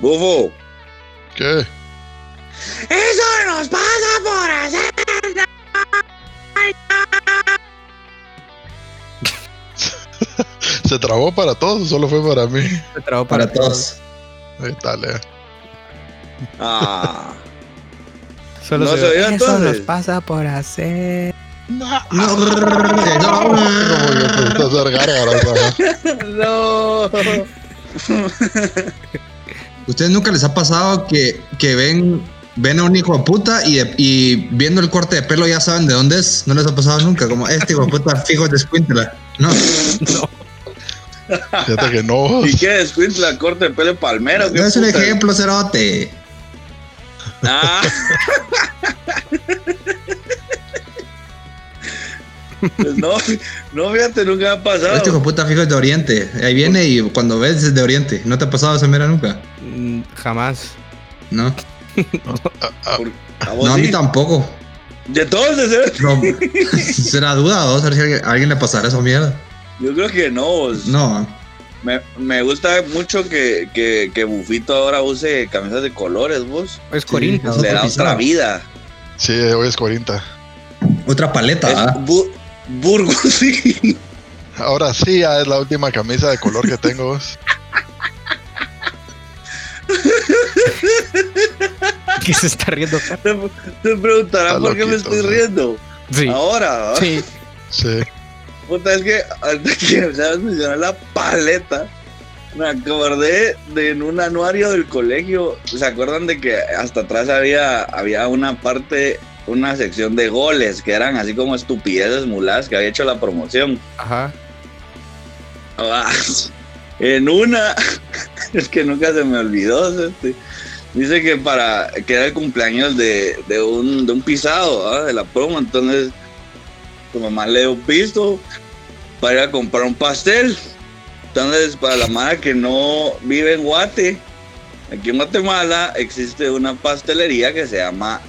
Bufo. ¿Qué? Eso nos pasa por hacer. ¿Se trabó para todos o solo fue para mí? Se trabó Para para, todos. Ahí está, Lea. Ah. Solo No se, se oyó, Eso entonces. nos pasa por hacer. No, ajá. No. ¿Ustedes nunca les ha pasado que, que ven, ven a un hijo de puta y, y viendo el corte de pelo ya saben de dónde es? No les ha pasado nunca, como este hijo de puta fijo de escuíntela. No, Fíjate que no. ¿Y qué descuento la corte de pelo de palmero? ¿Qué no es un ejemplo, cerote. Ah. Pues no, no, fíjate, nunca me ha pasado. Este hijo de puta fijo es de Oriente. Ahí viene y cuando ves es de Oriente. ¿No te ha pasado esa mera nunca? Jamás. No. ¿A vos No, a sí? mí tampoco. De todos, de ser- No, será duda, a ver si a alguien, le pasará esa mierda. Yo creo que no. vos. No, Me, me gusta mucho que, que, que Bufito ahora use camisas de colores, vos. Es Sí, Corinto. Otro Le da otra vida. Sí, hoy es 40. otra paleta, ¿ah? Bu- Burgos, sí. Ahora sí, ya es la última camisa de color que tengo. vos. que se está riendo. Te, te preguntarán Está por qué me estoy sí. riendo. Sí. Ahora, ¿ah? Sí. Sí. Puta, es que ahorita que sabes mencionar la paleta, me acordé de en un anuario del colegio. ¿Se acuerdan de que hasta atrás había, había una parte, una sección de goles que eran así como estupideces muladas que había hecho la promoción? Ajá. En una, es que nunca se me olvidó. este, Dice que para que era el cumpleaños de, de un, de un pisado ¿ah? de la promo, entonces tu mamá le dio pisto para ir a comprar un pastel. Entonces, para la madre que no vive en Guate, aquí en Guatemala existe una pastelería que se llama,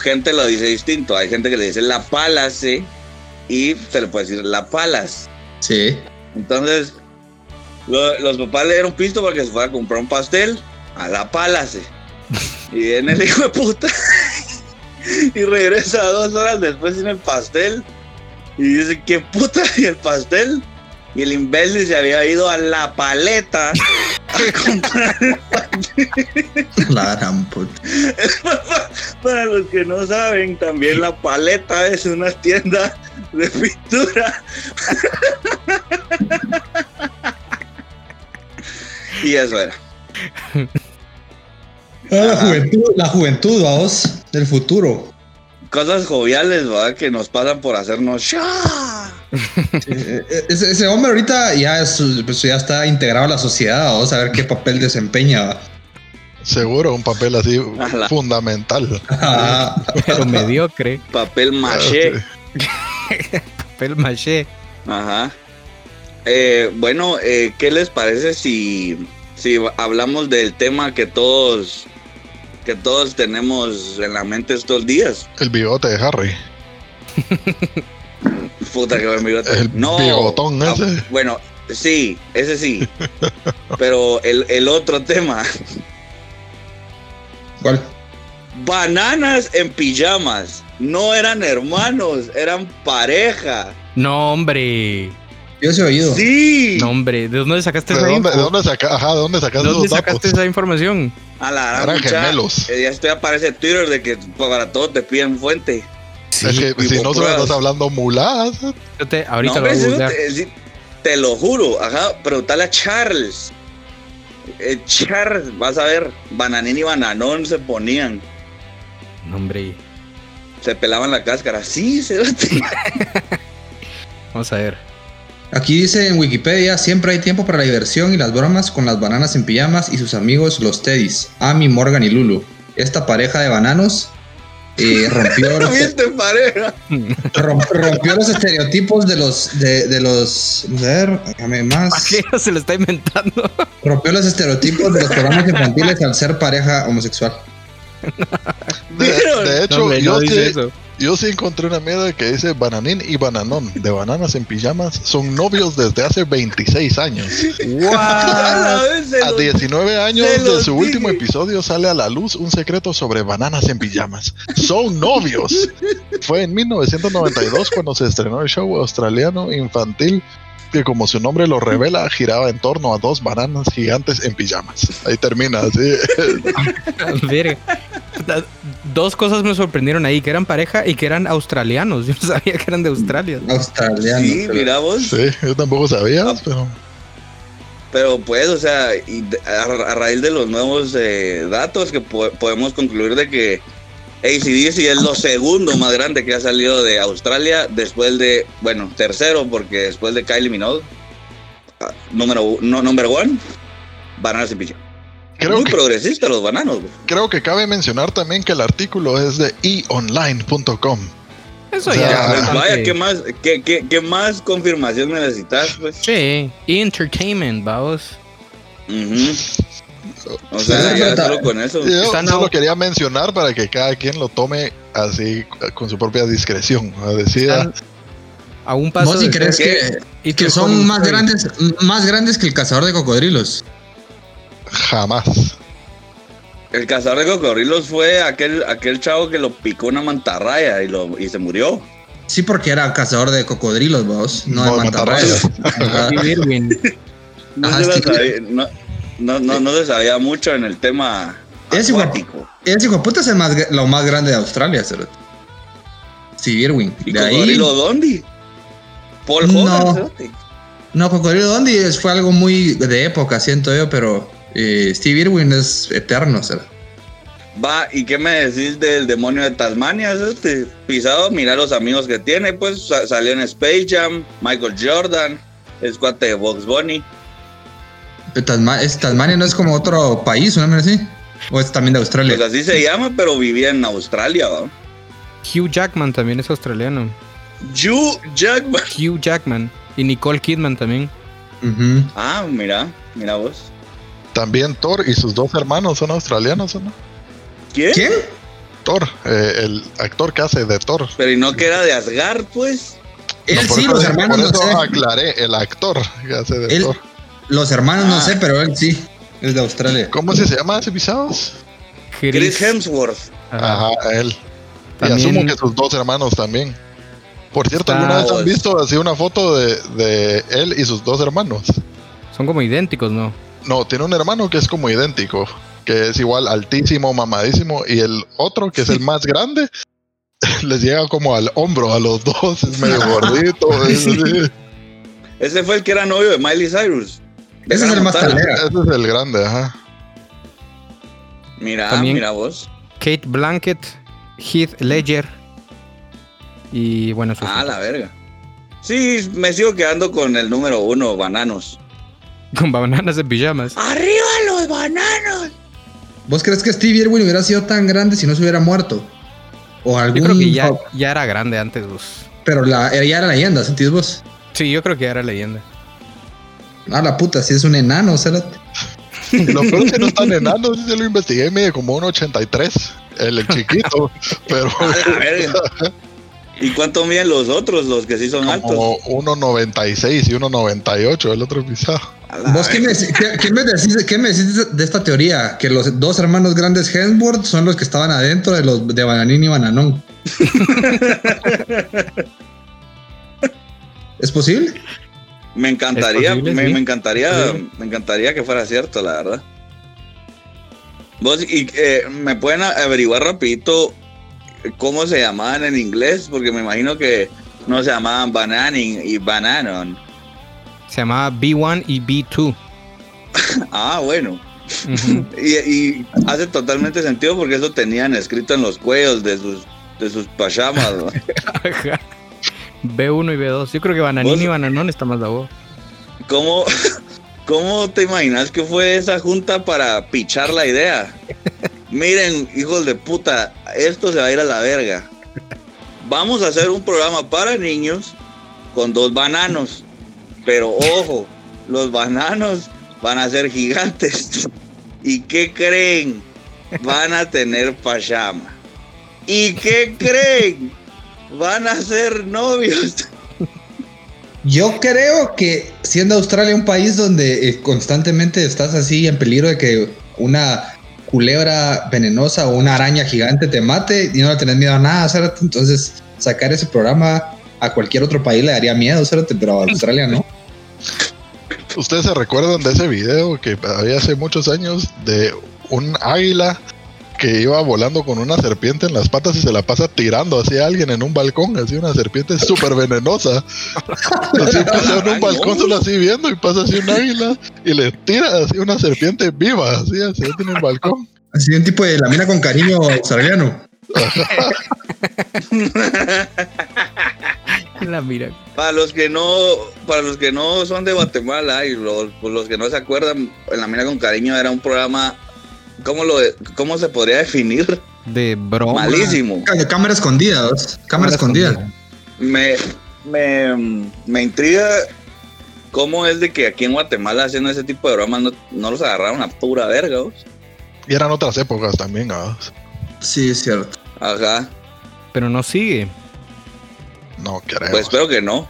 gente lo dice distinto, hay gente que le dice La Palace y se le puede decir La Palas. Sí. Entonces, lo- los papás le dieron pisto para que se fuera a comprar un pastel a la Palace. Y viene el hijo de puta y regresa dos horas después sin el pastel. Y dice, ¿qué puta? ¿Y el pastel? Y el imbécil se había ido a la paleta a comprar el La gran puta. Para los que no saben, también la paleta es una tienda de pintura. Y eso era. Ah, la juventud, la juventud, vamos, del futuro. Cosas joviales, ¿verdad? Que nos pasan por hacernos ¡Sha! Eh, eh, Ese, ese hombre ahorita ya, es- pues ya está integrado a la sociedad, vamos a ver qué papel desempeña. va. Seguro, un papel así Ala. fundamental. Ah, Pero mediocre. Papel maché. Papel maché. Ajá. Eh, bueno, eh, ¿qué les parece si, si hablamos del tema que todos que todos tenemos en la mente estos días? El bigote de Harry. Puta que buen bigote. El No. bigotón Ah, ese. bueno, sí, ese sí. Pero el, el otro tema, ¿Cuál? bananas en pijamas. No eran hermanos, eran pareja. No, hombre. Yo se he oído. Sí. No, hombre. ¿De dónde sacaste ¿De esa dónde, info? de dónde saca- ajá, ¿de dónde ¿De sacaste dónde sacaste esa información? A la Eran mucha, gemelos. eh, Ya estoy aparece Twitter de que para todo te piden fuente. Sí. es que si no pruebas. estás hablando muladas, Yo te- ahorita No, lo voy a sí, te lo juro, ajá, preguntale a Charles. Eh, Charles, vas a ver, bananín y bananón se ponían, No, hombre. se pelaban la cáscara. Sí, se Vamos a ver. Aquí dice en Wikipedia, siempre hay tiempo para la diversión y las bromas con las bananas en pijamas y sus amigos los Teddys, Amy, Morgan y Lulu. Esta pareja de bananos eh, rompió, los, rompió los estereotipos de los, de, de los, vamos a ver, déjame más. ¿Para qué se lo está inventando? Rompió los estereotipos de los programas infantiles al ser pareja homosexual. de, hecho, No, yo, eso. Yo sí encontré una mierda que dice Bananín y Bananón de Bananas en Pijamas son novios desde hace 26 años. A la vez se A los- 19 años de su último episodio sale a la luz un secreto sobre bananas en pijamas. Son novios. Fue en 1992 cuando se estrenó el show australiano infantil que como su nombre lo revela giraba en torno a dos bananas gigantes en pijamas. Ahí termina así. Dos cosas me sorprendieron ahí, que eran pareja y que eran australianos. Yo no sabía que eran de Australia. Australiano. Sí, pero- mira vos. Sí, yo tampoco sabía, Ah. pero Pero pues, o sea, y a, a raíz de los nuevos eh, datos que po- podemos concluir de que ACDC es lo segundo más grande que ha salido de Australia después de, bueno, tercero porque después de Kylie Minogue, ah, número no, number one, Bananas y creo Muy que, progresista los bananos, güey. creo que cabe mencionar también que el artículo es de eonline.com. Eso O sea, ya. Pues vaya, ¿qué más, qué, qué- qué más confirmación necesitas, pues? Sí, entertainment, vamos. Ujú. O Sí, sea, ta- solo con eso. Yo Están solo quería mencionar para que cada quien lo tome así con su propia discreción. ¿no? Decida, Están a un paso ¿Vos de crees que, y que son más grandes, más grandes que el cazador de cocodrilos? jamás. El cazador de cocodrilos fue aquel, aquel chavo que lo picó una mantarraya y, lo, y se murió. Sí, porque era cazador de cocodrilos, vos, no, No, de de mantarrayas. Ajá. Ajá, no, no, no- no se sabía mucho en el tema Es acuático. Ese hijo puta es el más, lo más grande de Australia, cerote. Sí, Irwin. ¿Y De ahí. cocodrilo Dondi? Paul No. Hogan, cerote. No, Cocodrilo Dondi fue algo muy de época, siento yo, pero eh, Steve Irwin es eterno. Va, ¿y qué me decís del demonio de Tasmania? Pisado, mira los amigos que tiene, pues sa- salió en Space Jam, Michael Jordan, es cuate de Box Bunny. Tasma- es- Tasmania no es como otro país, ¿no? así? ¿O es también de Australia? Pues así se llama, pero vivía en Australia, ¿va? Hugh Jackman también es australiano. Hugh Jackman. Hugh Jackman. Y Nicole Kidman también. Ah, mira, mira vos. También Thor y sus dos hermanos son australianos, ¿o no? ¿Quién? ¿Quién? Thor, eh, el actor que hace de Thor. Pero y no que era de Asgard, pues. Él No, sí, los hermanos por no eso sé. aclaré, el actor que hace de Él- Thor. Los hermanos no Ah. sé, pero él sí. Es de Australia. ¿Cómo se llama ese pisados? Chris Hemsworth. Ajá. Él. Y También- asumo que sus dos hermanos también. Por cierto, Está- ¿alguna vez han visto así una foto de, de él y sus dos hermanos? Son como idénticos, ¿no? No, tiene un hermano que es como idéntico, que es igual altísimo, mamadísimo, y el otro, que es el más grande, les llega como al hombro a los dos, es medio gordito. es. Ese fue el que era novio de Miley Cyrus. Ese es el más talera. Ese es el grande, ajá. Mira, También- mira vos. Kate Blanket, Heath Ledger. Y bueno, Ah, la verga. Sí, me sigo quedando con el número uno, bananos. con bananas de pijamas. ¡Arriba los bananos! ¿Vos crees que Steve Irwin hubiera sido tan grande si no se hubiera muerto? O algún. Yo creo que ya, ya era grande antes, vos. Pero la, ya era leyenda, ¿sentís vos? Sí, yo creo que ya era leyenda. Ah, la puta, si es un enano, cerote. Lo peor es que no es tan enano, se lo investigué, mide como un 83, el, el chiquito, pero A. ¿Y cuánto miden los otros, los que sí son altos? como 1.96 y 1.98 el otro pisado. ¿Vos qué me, qué- qué me decís, qué me decís de- de esta teoría? Que los dos hermanos grandes Hemsworth son los que estaban adentro de los de Bananín y Bananón. ¿Es posible? Me encantaría, posible, me, sí. me encantaría, Sí. me encantaría que fuera cierto, la verdad. Vos, y eh, me pueden averiguar rapidito cómo se llamaban en inglés, porque me imagino que no se llamaban Bananin y Bananon. Se llamaba B1 y B2. Ah, bueno. Y, y hace totalmente sentido porque eso tenían escrito en los cuellos de sus, de sus pajamas. ¿no? Ajá. B1 y B2. Yo creo que Bananín Vos- y Bananón está más de vos. ¿Cómo, ¿Cómo te imaginas que fue esa junta para pichar la idea? Miren, hijos de puta, esto se va a ir a la verga. Vamos a hacer un programa para niños con dos bananos. Pero ojo, los bananos van a ser gigantes. ¿Y qué creen? Van a tener pajama. ¿Y qué creen? Van a ser novios. Yo creo que siendo Australia un país donde eh, constantemente estás así en peligro de que una culebra venenosa o una araña gigante te mate y no le tenés miedo a nada, ¿cierto? Entonces, sacar ese programa a cualquier otro país le daría miedo, ¿cierto? Pero a Australia no. ¿Ustedes se recuerdan de ese video que había hace muchos años de un águila que iba volando con una serpiente en las patas y se la pasa tirando hacia alguien en un balcón, así una serpiente súper venenosa. Así pasa en un balcón solo así viendo y pasa así un águila y le tira así una serpiente viva, así, así en el balcón. Así un tipo de lamina con cariño australiano. La mira. Para los que no, para los que no son de Guatemala y los, pues los que no se acuerdan, en la mina con cariño era un programa, ¿cómo lo, cómo se podría definir? De broma. Malísimo. Cá- Cámara escondida, ¿dos? cámara escondida. Me, me, me intriga cómo es de que aquí en Guatemala haciendo ese tipo de bromas no, no los agarraron a pura verga. ¿vos? Y eran otras épocas también, ¿ah? Sí, es cierto. Ajá. Pero no sigue. No creo. Pues espero que no.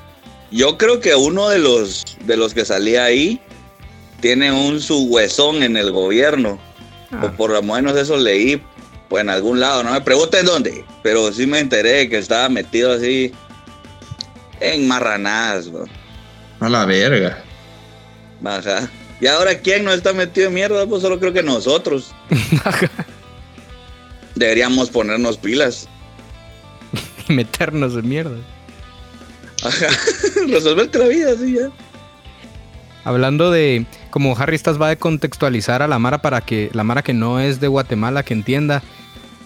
Yo creo que uno de los de los que salía ahí tiene un su huesón en el gobierno. Ah, O por lo menos eso leí pues en algún lado, no me pregunten dónde, pero sí me enteré que estaba metido así en marranadas, ¿no? A la verga. Ajá. Y ahora quién no está metido en mierda, pues solo creo que nosotros. Deberíamos ponernos pilas. meternos en mierda. Ajá. Resolverte la vida, sí, ya. Hablando de, como Harry estás va a contextualizar a la Mara para que la Mara que no es de Guatemala que entienda.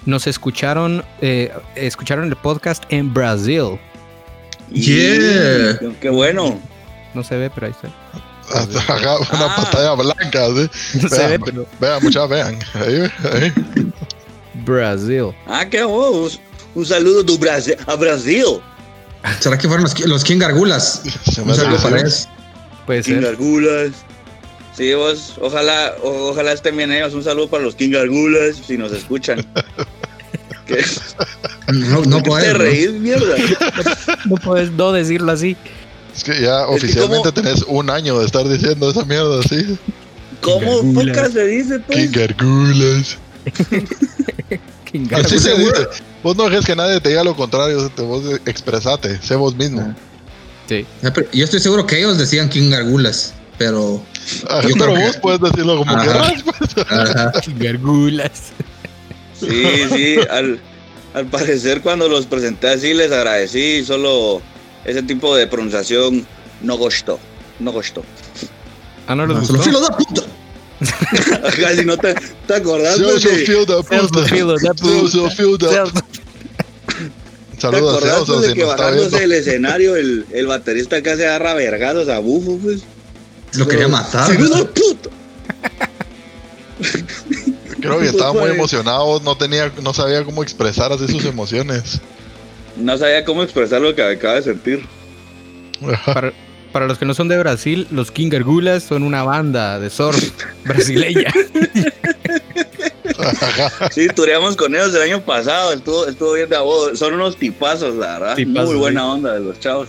Nos escucharon, eh, escucharon el podcast en Brasil. Yeah. Qué bueno. No se ve, pero ahí está. Ajá, una Ah. pantalla blanca, ¿sí? No se Vean, ve, pero Vean, muchachos, vean. Ahí, ahí. Brasil. Ah, qué bueno. Un, saludo do Brasil, a Brasil. ¿Será que fueron los, los King Gargulas? Se me Un saludo para ellos. Puede King ser. Gargulas. Sí, vos, ojalá, o- ojalá estén bien ellos. Un saludo para los King Gargulas, si nos escuchan. ¿Qué? No, no ¿Por qué podés, te ¿no? reís, mierda? No puedes no decirlo así. Es que ya que oficialmente como- tenés un año de estar diciendo esa mierda así. ¿Cómo poca se dice, pues? King Gargulas. King Así ¿Estás se dice. Vos no dejes que nadie te diga lo contrario. Vos expresate. Sé vos mismo. Sí. Yo estoy seguro que ellos decían King Gargulas, pero. Ah, Yo pero vos que- puedes decirlo como Ajá. quieras. pues. ajá. Gargulas. Sí, sí. Al, al parecer, cuando los presenté así, les agradecí. Solo ese tipo de pronunciación no gustó. No gustó. Ah, no les gustó. lo filo da puta. Ajá, si no te, te acordás, Yo porque- soy Fielda, puta. Yo soy Fielda. ¿Te Saludos a pues, de si que bajándose del escenario el, el baterista casi agarra vergados a bufo, pues? Lo quería matar. ¡Sí, no, puto! Creo que estaba muy Pues, emocionado. No tenía, no sabía cómo expresar así sus emociones. No sabía cómo expresar lo que acaba de sentir. Para, para los que no son de Brasil, los King Gargulas son una banda de surf brasileña. Sí, tureamos con ellos el año pasado, estuvo, estuvo bien de a vos. Son unos tipazos, la verdad. Tipazos, Muy buena sí. onda de los chavos.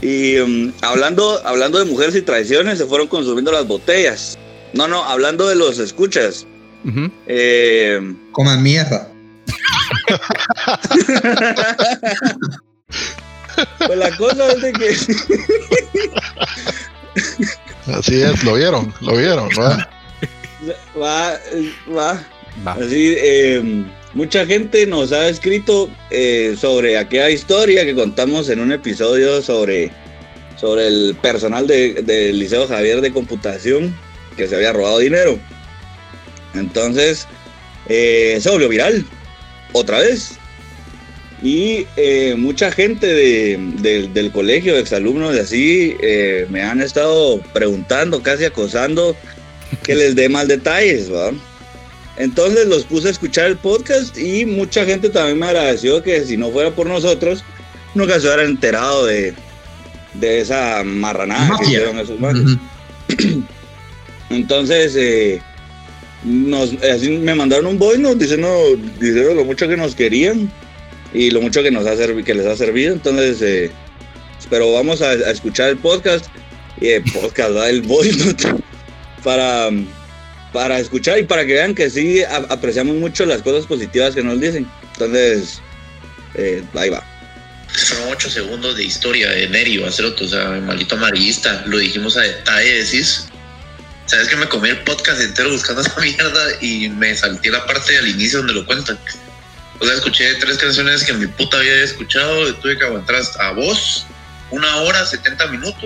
Y mm, hablando, hablando de mujeres y traiciones, se fueron consumiendo las botellas. No, no, hablando de los escuchas. Ujú. Eh, Coman mierda. pues la cosa es de que Así es, lo vieron, lo vieron, ¿verdad? Va, va, Va. Así, eh, mucha gente nos ha escrito eh, sobre aquella historia que contamos en un episodio sobre, sobre el personal de- del Liceo Javier de Computación que se había robado dinero. Entonces, eh, se volvió viral otra vez. Y eh, mucha gente de- de- del colegio, exalumnos y así, eh, me han estado preguntando, casi acosando, que les dé más detalles, ¿va? Entonces los puse a escuchar el podcast y mucha gente también me agradeció que si no fuera por nosotros, nunca se hubieran enterado de, de esa marranada que hicieron esos manes. Ujú. Entonces, eh, nos, así me mandaron un voice note diciendo, diciendo lo mucho que nos querían. y lo mucho que nos ha que les ha servido. Entonces, eh, pero vamos a, a escuchar el podcast, y el podcast, ¿verdad? el voice note, para, para escuchar y para que vean que sí a- apreciamos mucho las cosas positivas que nos dicen. Entonces, eh, ahí va. Son ocho segundos de historia de Neri Baceroto, o sea, maldito amarillista. Lo dijimos a detalle, decís. Sabes que me comí el podcast entero buscando esa mierda y me salté la parte al inicio donde lo cuentan. O sea, escuché tres canciones que mi puta había escuchado tuve que aguantar a vos una hora, 70 minutos.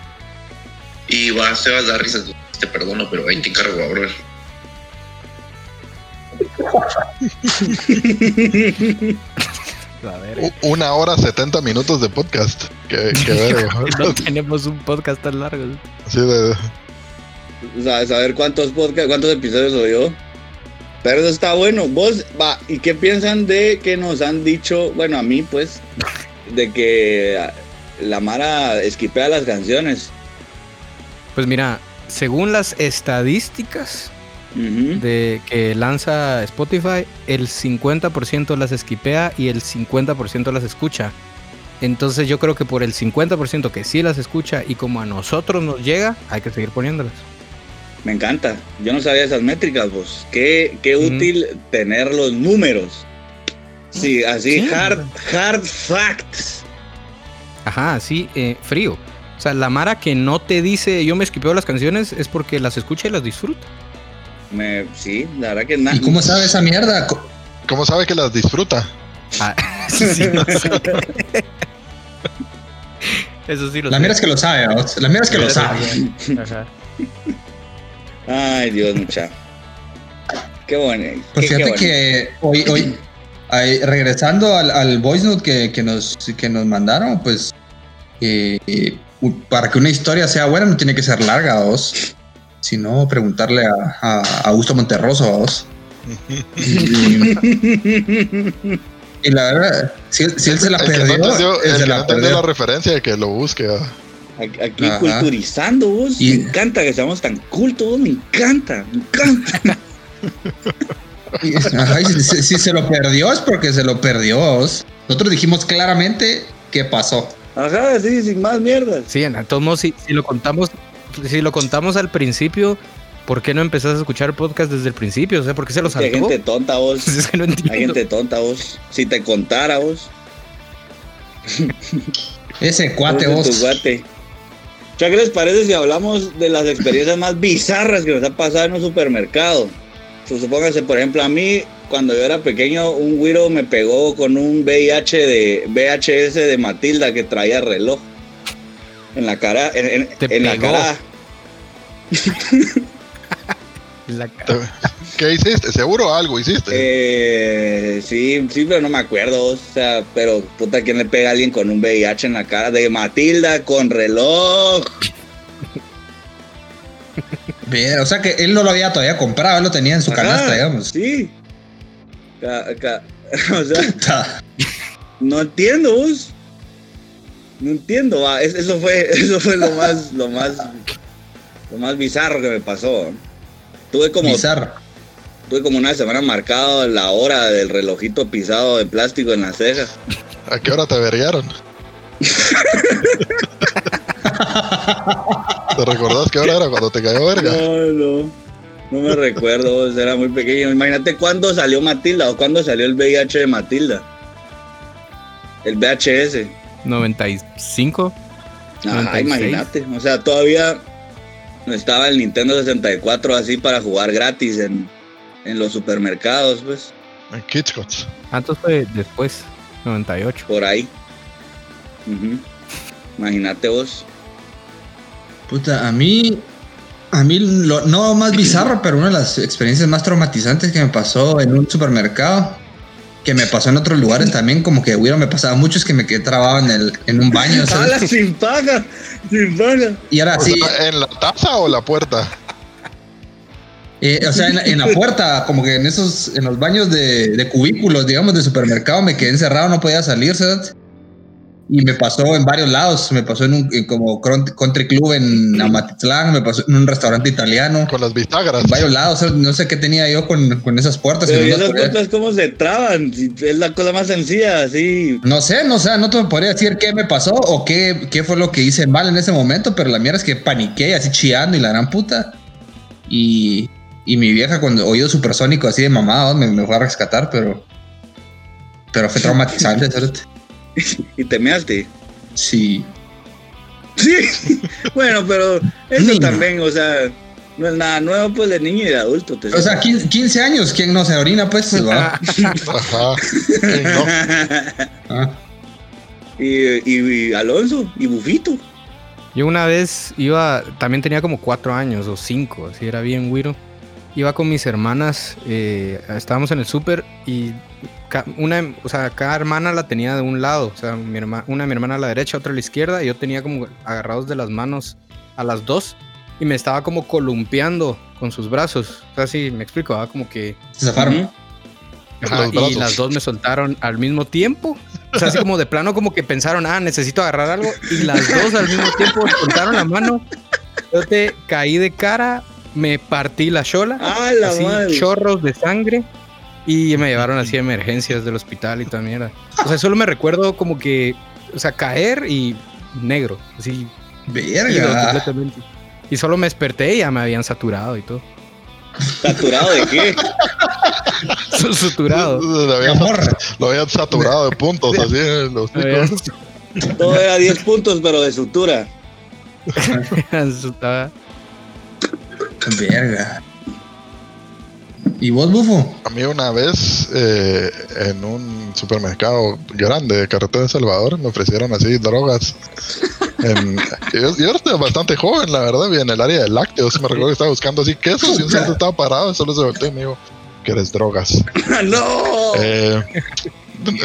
Y va, Sebas da risa, te perdono, pero ahí te encargo. A ver, U- Una hora 70 minutos de podcast. Qué, qué verga. no tenemos un podcast tan largo. Así de- O sea, saber cuántos podcast, cuántos episodios oyó. Pero eso está bueno. Vos, va, ¿y qué piensan de que nos han dicho, bueno, a mí pues, de que la Mara esquipea las canciones? Pues mira, según las estadísticas de que lanza Spotify, el 50% las esquipea y el 50% las escucha. Entonces yo creo que por el 50% que sí las escucha y como a nosotros nos llega, hay que seguir poniéndolas. Me encanta. Yo no sabía esas métricas, vos. Qué, qué útil tener los números. Sí, así, Sí. hard, hard facts. Ajá, sí, eh, frío. O sea, la Mara que no te dice yo me esquipeo las canciones es porque las escucha y las disfruta. Me, sí, la verdad que nada. ¿Y cómo sabe esa mierda? ¿Cómo sabe que las disfruta? Ah, sí, no sé. Eso sí lo La mierda es que lo sabe, ¿no? La mierda es que lo sabe. sí. Ajá. Ay, Dios, mucha. Qué bueno. Pues qué fíjate bueno. que hoy, hoy ahí, regresando al, al voice note que, que nos, que nos mandaron, pues eh, para que una historia sea buena no tiene que ser larga, vos. Si no, preguntarle a, a a Augusto Monterroso, vos. Y, y la verdad, si, él- si él se la El que no perdió, entendió, él se la entendió la perdió. referencia de que lo busque. ah. Aquí Ajá. culturizando vos. Y- Me encanta que seamos tan cultos, vos, me encanta, me encanta. Ajá, y si, si- si se lo perdió es porque se lo perdió. vos. Nosotros dijimos claramente qué pasó. Ajá, sí, sin más mierdas. Sí, en todos modos, si, si lo contamos, si lo contamos al principio, ¿por qué no empezaste a escuchar podcast desde el principio? O sea, ¿por qué se lo Que hay saltó? gente tonta vos. Es que no Hay entiendo. gente tonta vos. Si te contara vos. Ese cuate vos. tu cuate. Ya, ¿qué les parece si hablamos de las experiencias más bizarras que nos ha pasado en un supermercado? Supónganse, por ejemplo, a mí, cuando yo era pequeño, un güiro me pegó con un VIH de VHS de Matilda que traía reloj. En la cara, en, en- Te en la cara. La Te- cara. ¿Qué hiciste? Seguro algo hiciste. Eh, sí, sí, pero no me acuerdo. O sea, pero puta, ¿quién le pega a alguien con un VIH en la cara? De Matilda con reloj. Bien, o sea que él no lo había todavía comprado, él lo tenía en su Ajá, canasta, digamos. Sí. O sea, Puta. no entiendo, vos. No entiendo, va. Es- Eso fue, eso fue lo más, lo más, lo más bizarro que me pasó. Tuve como, Bizarro. tuve como una semana marcado la hora del relojito pisado de plástico en la ceja. ¿A qué hora te verguearon? ¿Te recordás qué hora era cuando te cayó verga? No, no. No me recuerdo, vos, era muy pequeño. Imagínate cuándo salió Matilda o cuándo salió el VIH de Matilda. El VHS. 95. Ajá, 96. imagínate. O sea, todavía no estaba el Nintendo 64 así para jugar gratis en, en los supermercados, pues, En Kitschkots. Antes fue después, 98. por ahí. Ujú. Imagínate vos. Puta, a mí, a mí, lo, no más bizarro, pero una de las experiencias más traumatizantes que me pasó en un supermercado, que me pasó en otros lugares también, como que, güey, me pasaba mucho, es que me quedé trabado en, el, en un baño. ¿sabes? ¡Hala, sin paga! ¡Sin paga! Y ahora sí, sea, ¿En la taza o la puerta? eh, o sea, en, la- en la puerta, como que en esos, en los baños de, de cubículos, digamos, de supermercado, me quedé encerrado, no podía salir, ¿sabes? Y me pasó en varios lados. Me pasó en un en como country club en Amatitlán, me pasó en un restaurante italiano. Con las bisagras. En varios lados. No sé qué tenía yo con, con esas puertas. Pero y ¿y no las esas puertas cómo se traban? Es la cosa más sencilla, así. No sé, no sé, no te podría decir qué me pasó o qué, qué fue lo que hice mal en ese momento, pero la mierda es que paniqué así chillando y la gran puta. Y, y mi vieja cuando oído supersónico así de mamá, me, me fue a rescatar, pero pero fue traumatizante, ¿cierto? Y te measte. Sí. Sí. bueno, pero eso también, o sea, no es nada nuevo, pues de niño y de adulto. te O sea, digo. 15, 15 años, ¿quién no se orina pues? ¿va? Ajá. No. Ah, y, y- y Alonso y Bufito. Yo una vez iba, también tenía como cuatro años o cinco, así era bien güiro. Iba con mis hermanas, eh, estábamos en el súper y una, o sea, cada hermana la tenía de un lado, o sea, mi herma- una de mi hermana a la derecha, otra a la izquierda, y yo tenía como agarrados de las manos a las dos y me estaba como columpiando con sus brazos. O sea, sí, me explico, ¿va? como que se zafaron. Ajá, y las dos me soltaron al mismo tiempo. O sea, así como de plano, como que pensaron, ah, necesito agarrar algo. Y las dos al mismo tiempo me soltaron la mano. Yo te caí de cara, me partí la chola, ¡Ah, la así, madre! chorros de sangre. Y me llevaron así a emergencias del hospital y toda mierda. O sea, solo me recuerdo como que, o sea, caer y negro, así, Verga. completamente. Y solo me desperté y ya me habían saturado y todo. ¿Saturado de qué? Suturado. Lo habían, Amor. lo habían saturado de puntos, así. en Los. Todo era 10 puntos, pero de sutura. Verga. ¿Y vos, Bufo? A mí una vez eh, en un supermercado grande de carretera de Salvador me ofrecieron así drogas. En- yo, yo era bastante joven, la verdad, y en el área de lácteos. Me recuerdo que estaba buscando así quesos y un señor estaba parado y solo se volteó y me dijo, ¿quieres drogas? ¡No! Eh,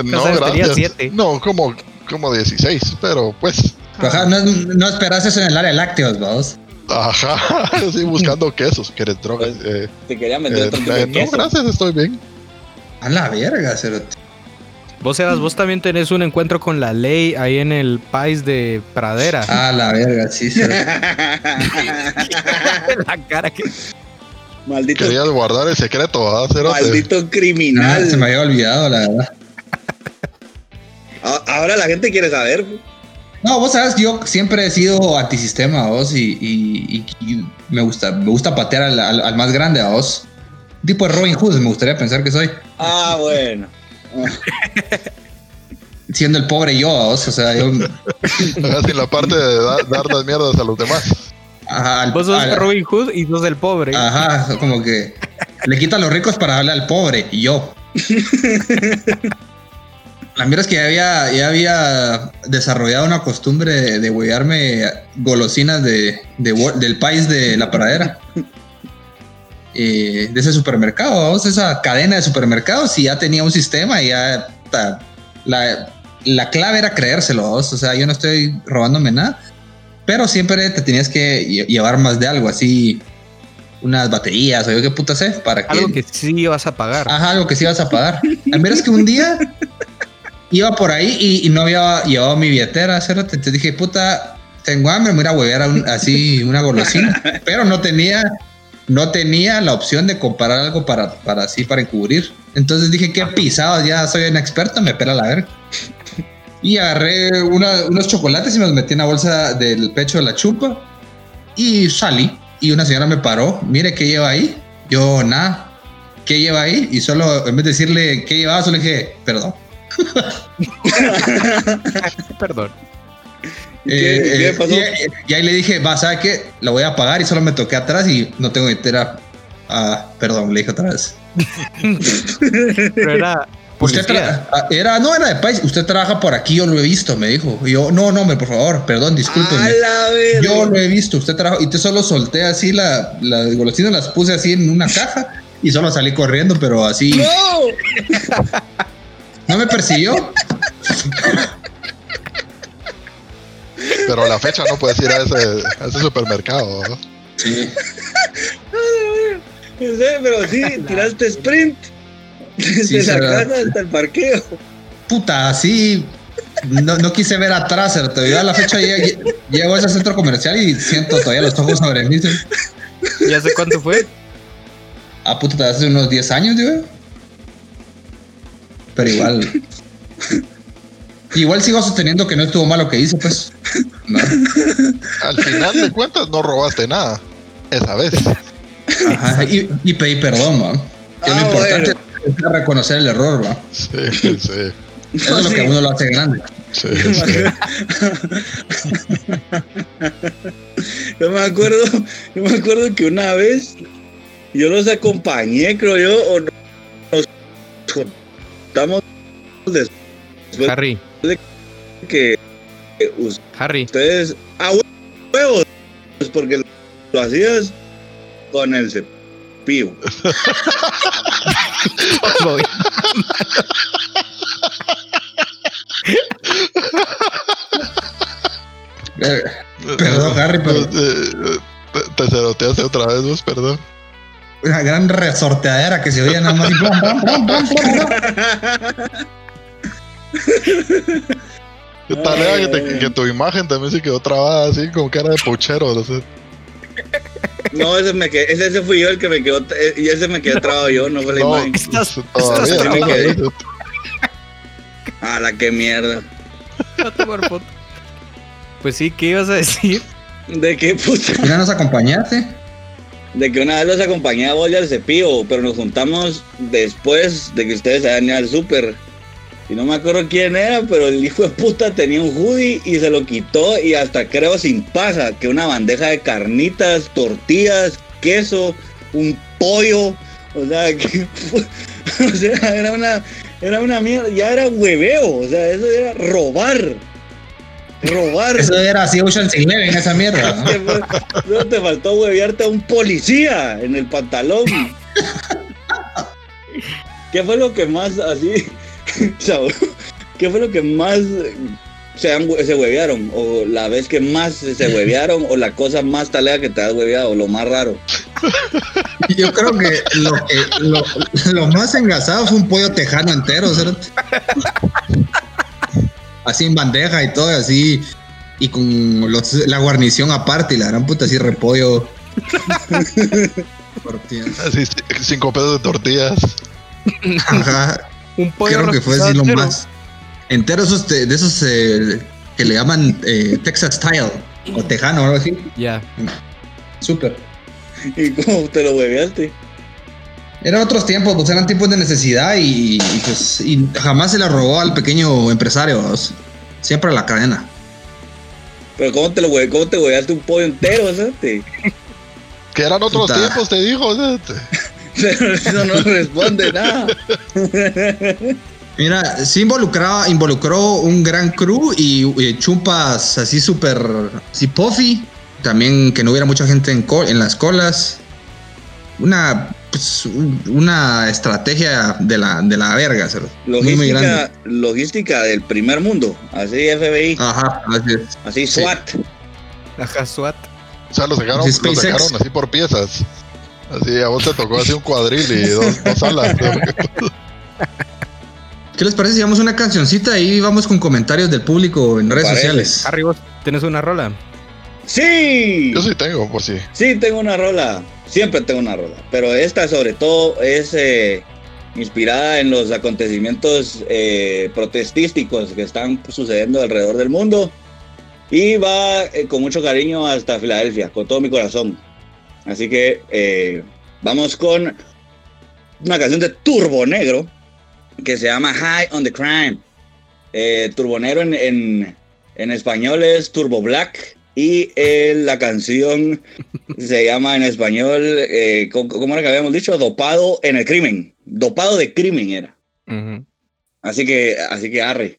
no, gracias. siete. No, como, como 16, pero pues, Ajá, no, no esperas eso en el área de lácteos, vos. Ajá, así buscando quesos, ¿quieres drogas? Eh, Te quería meter eh, tipo eh, no, gracias, estoy bien. A la verga, cerote. Vos, Sebas, vos también tenés un encuentro con la ley ahí en el país de Pradera. A la verga, sí, cerote. la cara que... Maldito, Querías guardar el secreto, ¿verdad, Cerote? maldito criminal. se me había olvidado, la verdad. Ahora la gente quiere saber. No, vos sabes, yo siempre he sido antisistema, vos, y, y- y- y me gusta, me gusta patear al, al- al más grande, a vos. Tipo de Robin Hood, me gustaría pensar que soy. Ah, bueno. Siendo el pobre yo, a vos, o sea, yo. Así la parte de da- dar las mierdas a los demás. Ajá, al- Vos sos al- Robin Hood y sos el pobre. Ajá, como que le quito a los ricos para darle al pobre, y yo. La mierda es que ya había, ya había desarrollado una costumbre de, de huevearme golosinas de, de del país de la pradera. Eh, de ese supermercado, esa cadena de supermercados, y ya tenía un sistema y ya ta, la, la clave era creérselo, o sea, yo no estoy robándome nada, pero siempre te tenías que lle- llevar más de algo, así unas baterías o yo qué puta sé, para que... Algo que sí vas a pagar. Ajá, algo que sí ibas a pagar. Al menos que un día iba por ahí y, y no había llevado mi billetera, cerote. Entonces dije, puta, tengo hambre, me voy a huevear a un- así una golosina. Pero no tenía, no tenía la opción de comprar algo para, para así, para encubrir. Entonces dije, qué pisado, ya soy un experto, me pela la verga. Y agarré una- unos chocolates y me los metí en la bolsa del pecho de la chupa y salí. Y una señora me paró, mire qué lleva ahí. Yo, nada, ¿qué lleva ahí? Y solo, en vez de decirle qué llevaba, solo dije, perdón. Perdón. ¿Y qué- Eh, y qué pasó? y- y ahí le dije, va, ¿sabes qué? La voy a pagar y solo me toqué atrás y no tengo entera. Ah, perdón, le dije otra vez. Pero era Usted ah, era, no era de país, usted trabaja por aquí, yo lo he visto, me dijo. Y yo, no, no, me, por favor, perdón, discúlpeme. La. Yo lo he visto, usted trabaja, y te solo solté así la, las golosinas, las puse así en una caja y solo salí corriendo, pero así. ¡No! ¿No me persiguió? Pero a la fecha no puedes ir a ese, a ese supermercado. ¿no? Sí. No sé, pero sí, tiraste sprint. Desde Sí, la casa hasta el parqueo. Puta, así. no, no quise ver atrás, cerote. Yo a la fecha lle- llego a ese centro comercial y siento todavía los ojos sobre mí. cerote. ¿Ya sé cuánto fue? Ah, puta, hace unos 10 años, digo. Pero igual. Igual sigo sosteniendo que no estuvo mal lo que hice, pues. No. Al final de cuentas no robaste nada. Esa vez. Ajá, y, y pedí perdón, ¿va? Que Ah, lo importante es reconocer el error. Sí, sí, Eso es lo sí. que a uno lo hace grande. sí, sí. Yo me acuerdo, yo me acuerdo que una vez yo los acompañé, creo yo, o no- nos juntamos después Harry, que que Harry. ustedes a huevos, pues porque lo hacías con el cepillo. Eh, Perdón, Harry, pero- Eh, eh, Te, te ceroteaste otra vez, vos, perdón. Una gran resorteadera que se oía nada más. y blam, blam, blam, blam, blam. ¿Qué tal era que, te- que tu imagen también se quedó trabada así, como cara de puchero? No sé. No, ese, me quedé, ese, ese fui yo el que me quedó, eh, y ese me quedé trabado yo, no fue la No, imagen. Estás- todavía, estás todavía. trabado. A la que mierda. a tomar foto. Pues sí, ¿qué ibas a decir? ¿De qué puta? Mira, nos acompañaste. De que una vez los acompañé a vos y al cepillo, pero nos juntamos después de que ustedes se hayan ido al súper. Y no me acuerdo quién era, pero el hijo de puta tenía un hoodie y se lo quitó y hasta creo sin paja, que una bandeja de carnitas, tortillas, queso, un pollo, o sea, que, era una, era una mierda, ya era hueveo, o sea, eso era robar. Robar. Eso era así Ocean's Eleven, esa mierda. ¿no? Te faltó huevearte a un policía en el pantalón. ¿Qué fue lo que más así? ¿Qué fue lo que más se, han, se huevearon? ¿O la vez que más se huevearon? ¿O la cosa más talea que te has hueveado? ¿Lo más raro? Yo creo que lo, que- lo, lo más engasado fue un pollo tejano entero, cerote. Así en bandeja y todo, así. Y con los- la guarnición aparte y la gran puta así repollo. Tortillas. Así, cinco pesos de tortillas. Ajá. Un pollo Creo que fue así lo más. Entero esos de, de esos eh, que le llaman eh, Texas Style o tejano o algo así. Ya. Súper. ¿Y cómo te lo hueveaste? Eran otros tiempos, pues eran tiempos de necesidad y, y, pues y jamás se le robó al pequeño empresario, siempre a la cadena. ¿Pero cómo te lo hue- cómo te hueveaste un pollo entero? ¿sabes? Que eran otros Puta. tiempos, te dijo. ¿sí? Pero eso no responde nada. Mira, sí involucraba, involucró un gran crew y, y chumpas así súper, así puffy. También que no hubiera mucha gente en, en las colas. Una, pues, un- una estrategia de la, de la verga, cerote. muy, muy grande. Logística, logística del primer mundo. Así FBI, Ajá, así es. así sí. SWAT. Ajá, SWAT. O sea, lo sacaron, Sí, lo SpaceX. sacaron así por piezas. Así, a vos te tocó así un cuadril y dos, dos alas. ¿Qué les parece si vamos una cancioncita y vamos con comentarios del público en redes Parece. sociales? Vos tienes una rola. Sí, Yo sí tengo, por si. sí tengo una rola. Siempre tengo una rola. Pero esta sobre todo es eh, inspirada en los acontecimientos eh, protestísticos que están sucediendo alrededor del mundo. Y va eh, con mucho cariño hasta Filadelfia, con todo mi corazón. Así que vamos con una canción de Turbo Negro que se llama High on the Crime. Turbo Negro en, en, en español es Turbo Black y eh, la canción se llama en español, eh, ¿cómo, era que habíamos dicho? Dopado en el crimen. Dopado de crimen era. Así que, así que arre.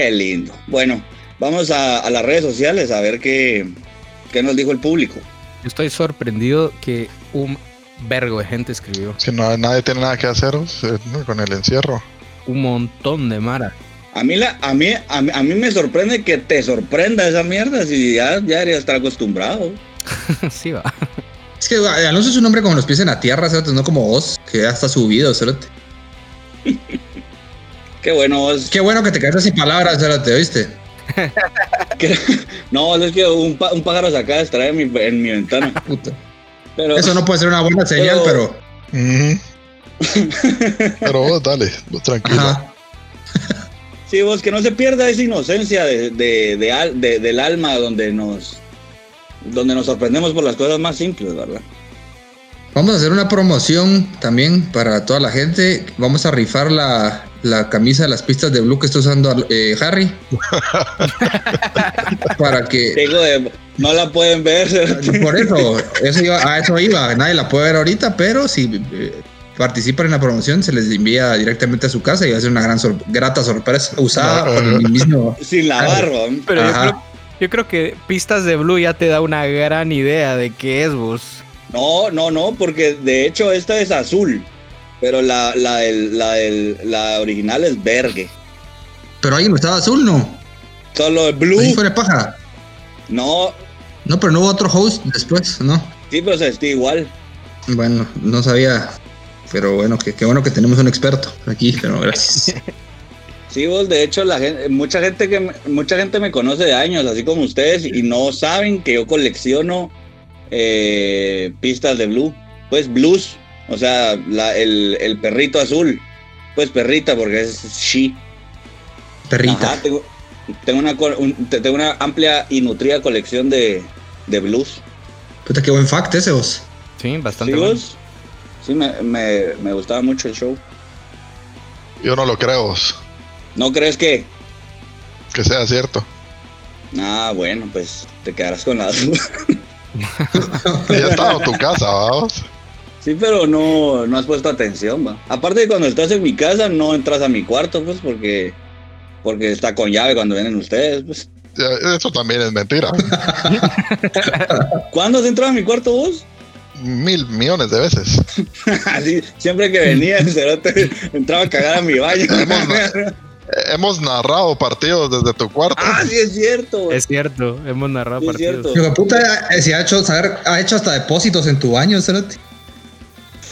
Qué lindo. Bueno, vamos a, a las redes sociales a ver qué, qué nos dijo el público. Yo estoy sorprendido que un vergo de gente escribió. Si no, nadie tiene nada que hacer eh, con el encierro. Un montón de Mara. A mí, la, a, mí, a, mí, a mí me sorprende que te sorprenda esa mierda si ya, ya debería estar acostumbrado. sí, va. Es que Alonso es un hombre como los pies en la tierra, ¿cierto? No como vos, que ya está subido, ¿cierto? Qué bueno vos. Qué bueno que te quedaste sin palabras, ¿cierto? ¿Oíste? que- no, es que un, pájaro se acaba de extraer en mi, en mi ventana. Puta. Pero, Eso no puede ser una buena señal, Pero- pero. Vos dale, vos tranquilo. Ajá. Sí, vos, que no se pierda esa inocencia de, de- de al- de- del alma donde nos, donde nos sorprendemos por las cosas más simples, ¿verdad? Vamos a hacer una promoción también para toda la gente. Vamos a rifar la, la camisa de las pistas de Blue que está usando eh, Harry. para que. De- no la pueden ver. Por eso, eso iba, a eso iba. Nadie la puede ver ahorita, pero si eh, participan en la promoción, se les envía directamente a su casa y va a ser una gran sor- grata sorpresa usada por el mismo. Sin lavar, ¿va? Pero yo creo, yo creo que Pistas de Blue ya te da una gran idea de qué es vos. No, no, no, porque de hecho esta es azul. Pero la, la, del- la, del- la original es verde. Pero alguien estaba azul, ¿no? Solo el blue. Ahí fuera paja. No, No, pero no hubo otro host después, ¿no? sí, pero se igual. Bueno, no sabía. Pero bueno, que- qué bueno que tenemos un experto aquí, pero gracias. Sí, vos, de hecho, la gente, mucha gente que me- mucha gente me conoce de años, así como ustedes, y no saben que yo colecciono eh, pistas de blue. Pues blues, o sea, la- el, el perrito azul. Pues perrita, porque es she. Perrita. Ajá, tengo, tengo una, un- te- tengo una amplia y nutrida colección de, de blues. Puta, qué buen fact ese vos. Sí, bastante ¿Sí, bueno. vos? Sí, me, me, me gustaba mucho el show. Yo no lo creo ¿No crees que? que sea cierto. Ah, bueno, pues te quedarás con la duda. Ya he estado en tu casa, vamos. Sí, pero no, no has puesto atención, va. Aparte de cuando estás en mi casa, no entras a mi cuarto, pues, porque, porque está con llave cuando vienen ustedes, pues. Eso también es mentira. ¿Cuándo has entrado a mi cuarto vos? Mil millones de veces. Así, siempre que venía el cerote entraba a cagar a mi baño. Hemos- Hemos narrado partidos desde tu cuarto. ah, sí es cierto. Es cierto, hemos narrado Sí, es partidos. puta, si ha hecho, saber, ha hecho hasta depósitos en tu baño, cerote.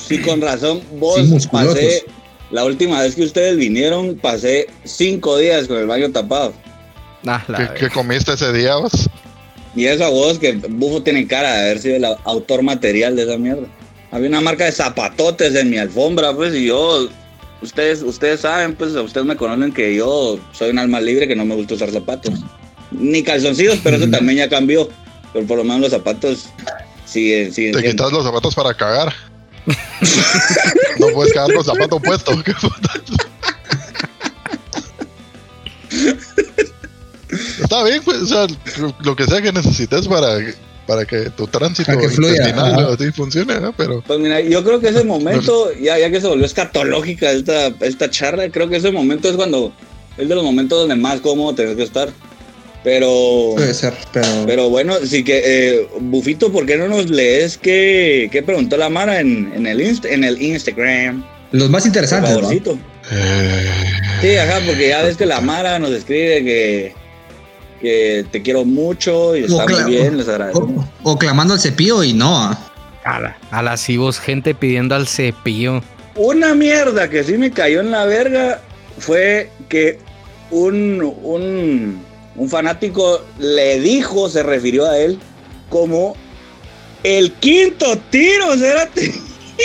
Sí, con razón. Vos Sí, pasé, la última vez que ustedes vinieron, pasé cinco días con el baño tapado. Ah, ¿Qué, comiste ese día? vos? Y eso a vos, que Bufo tiene cara de haber sido el au- autor material de esa mierda. Había una marca de zapatotes en mi alfombra, pues, y yo, ustedes, ustedes saben, pues, ustedes me conocen que yo soy un alma libre que no me gusta usar zapatos. Ni calzoncillos, pero eso Mm. también ya cambió. Pero por lo menos los zapatos siguen, siguen Te siendo. quitas los zapatos para cagar. no puedes cagar con zapato puesto. Está bien, pues, o sea, lo, lo que sea que necesites para, para que tu tránsito Para que fluya, intestinal ajá. así funcione, ¿no? Pero Pues mira, yo creo que ese momento, ya, ya que se volvió escatológica esta, esta charla, creo que ese momento es cuando, es de los momentos donde más cómodo tenés que estar. Pero, Puede ser, pero. pero bueno, sí que, eh, Bufito, ¿por qué no nos lees qué, qué preguntó la Mara en, en, el, inst- en el Instagram? Los más Por interesantes, ¿no? favorcito. eh, Sí, ajá, porque ya ves que la Mara nos escribe que, que te quiero mucho y está muy bien, les agradecemos. O, o clamando al cepillo y no. ah. A la, a la sí, vos, gente pidiendo al cepillo. Una mierda que sí me cayó en la verga fue que un, un, un fanático le dijo, se refirió a él como el quinto tiro.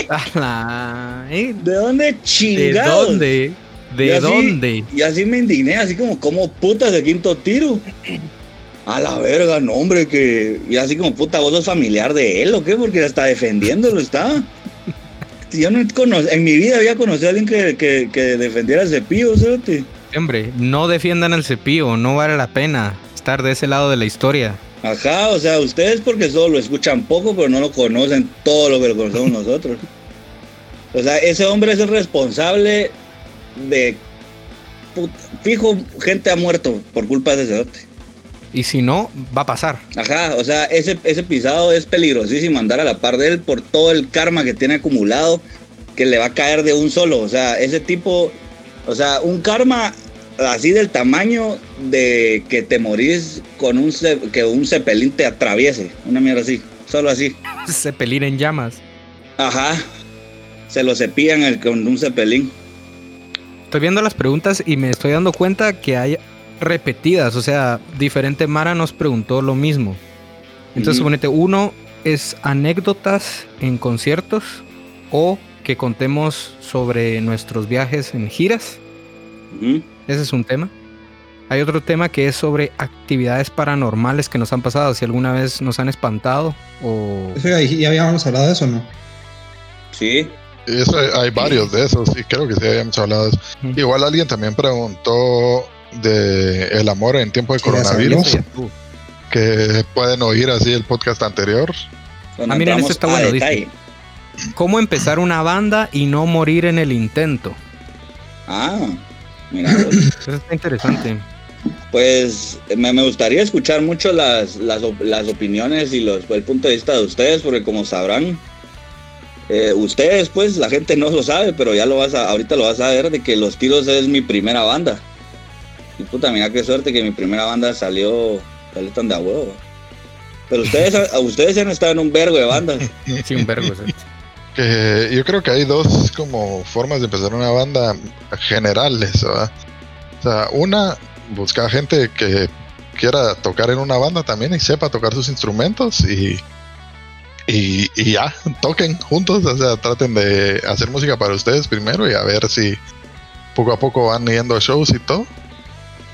A ¿eh? ¿De dónde ¿De chingados? dónde? Y ¿De así- dónde? Y así me indigné, así como, ¿cómo putas de quinto tiro? A la verga, no, hombre, que. Y así como, puta, vos sos familiar de él o qué, porque hasta defendiéndolo está. Yo no cono- en mi vida había conocido a alguien que, que, que defendiera el cepillo, ¿sabes? Hombre, no defiendan al cepillo, no vale la pena estar de ese lado de la historia. Ajá, o sea, ustedes porque solo lo escuchan poco, pero no lo conocen todo lo que lo conocemos nosotros. O sea, ese hombre es el responsable de fijo, gente ha muerto por culpa de ese cerote. Y si no, va a pasar. Ajá, o sea, ese, ese pisado es peligrosísimo andar a la par de él por todo el karma que tiene acumulado que le va a caer de un solo. O sea, ese tipo, o sea, un karma así del tamaño de que te morís con un, que un cepelín te atraviese. Una mierda así, solo así. Cepelín en llamas. Ajá, se lo cepillan el- con un cepelín. Estoy viendo las preguntas y me estoy dando cuenta que hay repetidas. O sea, diferente Mara nos preguntó lo mismo. Entonces, Ujú. suponete, uno es anécdotas en conciertos o que contemos sobre nuestros viajes en giras. Ese es un tema. Hay otro tema que es sobre actividades paranormales que nos han pasado, si alguna vez nos han espantado o... Eso ya, habíamos hablado de eso, ¿no? Sí, eso hay, hay varios de esos, sí, creo que sí habíamos hablado de eso. Igual alguien también preguntó de el amor en tiempo de Sí, coronavirus, sabemos. que pueden oír así el podcast anterior. Ah, miren, entramos este está a bueno, dice. ¿Cómo empezar una banda y no morir en el intento? Ah, mira. vos. Eso está interesante. Pues me, me gustaría escuchar mucho las, las, op- las opiniones y los, el punto de vista de ustedes, porque como sabrán, eh, ustedes pues la gente no lo sabe, pero ya lo vas a, ahorita lo vas a ver de que Los Tiros es mi primera banda. Y puta, mira qué suerte que mi primera banda salió, salió tan de a huevo. Pero ustedes, a, ustedes han estado en un vergo de bandas. Sí, un vergo. sí. Que yo creo que hay dos como formas de empezar una banda generales, ¿verdad? O sea, una, buscar gente que quiera tocar en una banda también y sepa tocar sus instrumentos y, y, ya, toquen juntos, o sea, traten de hacer música para ustedes primero y a ver si poco a poco van yendo a shows y todo.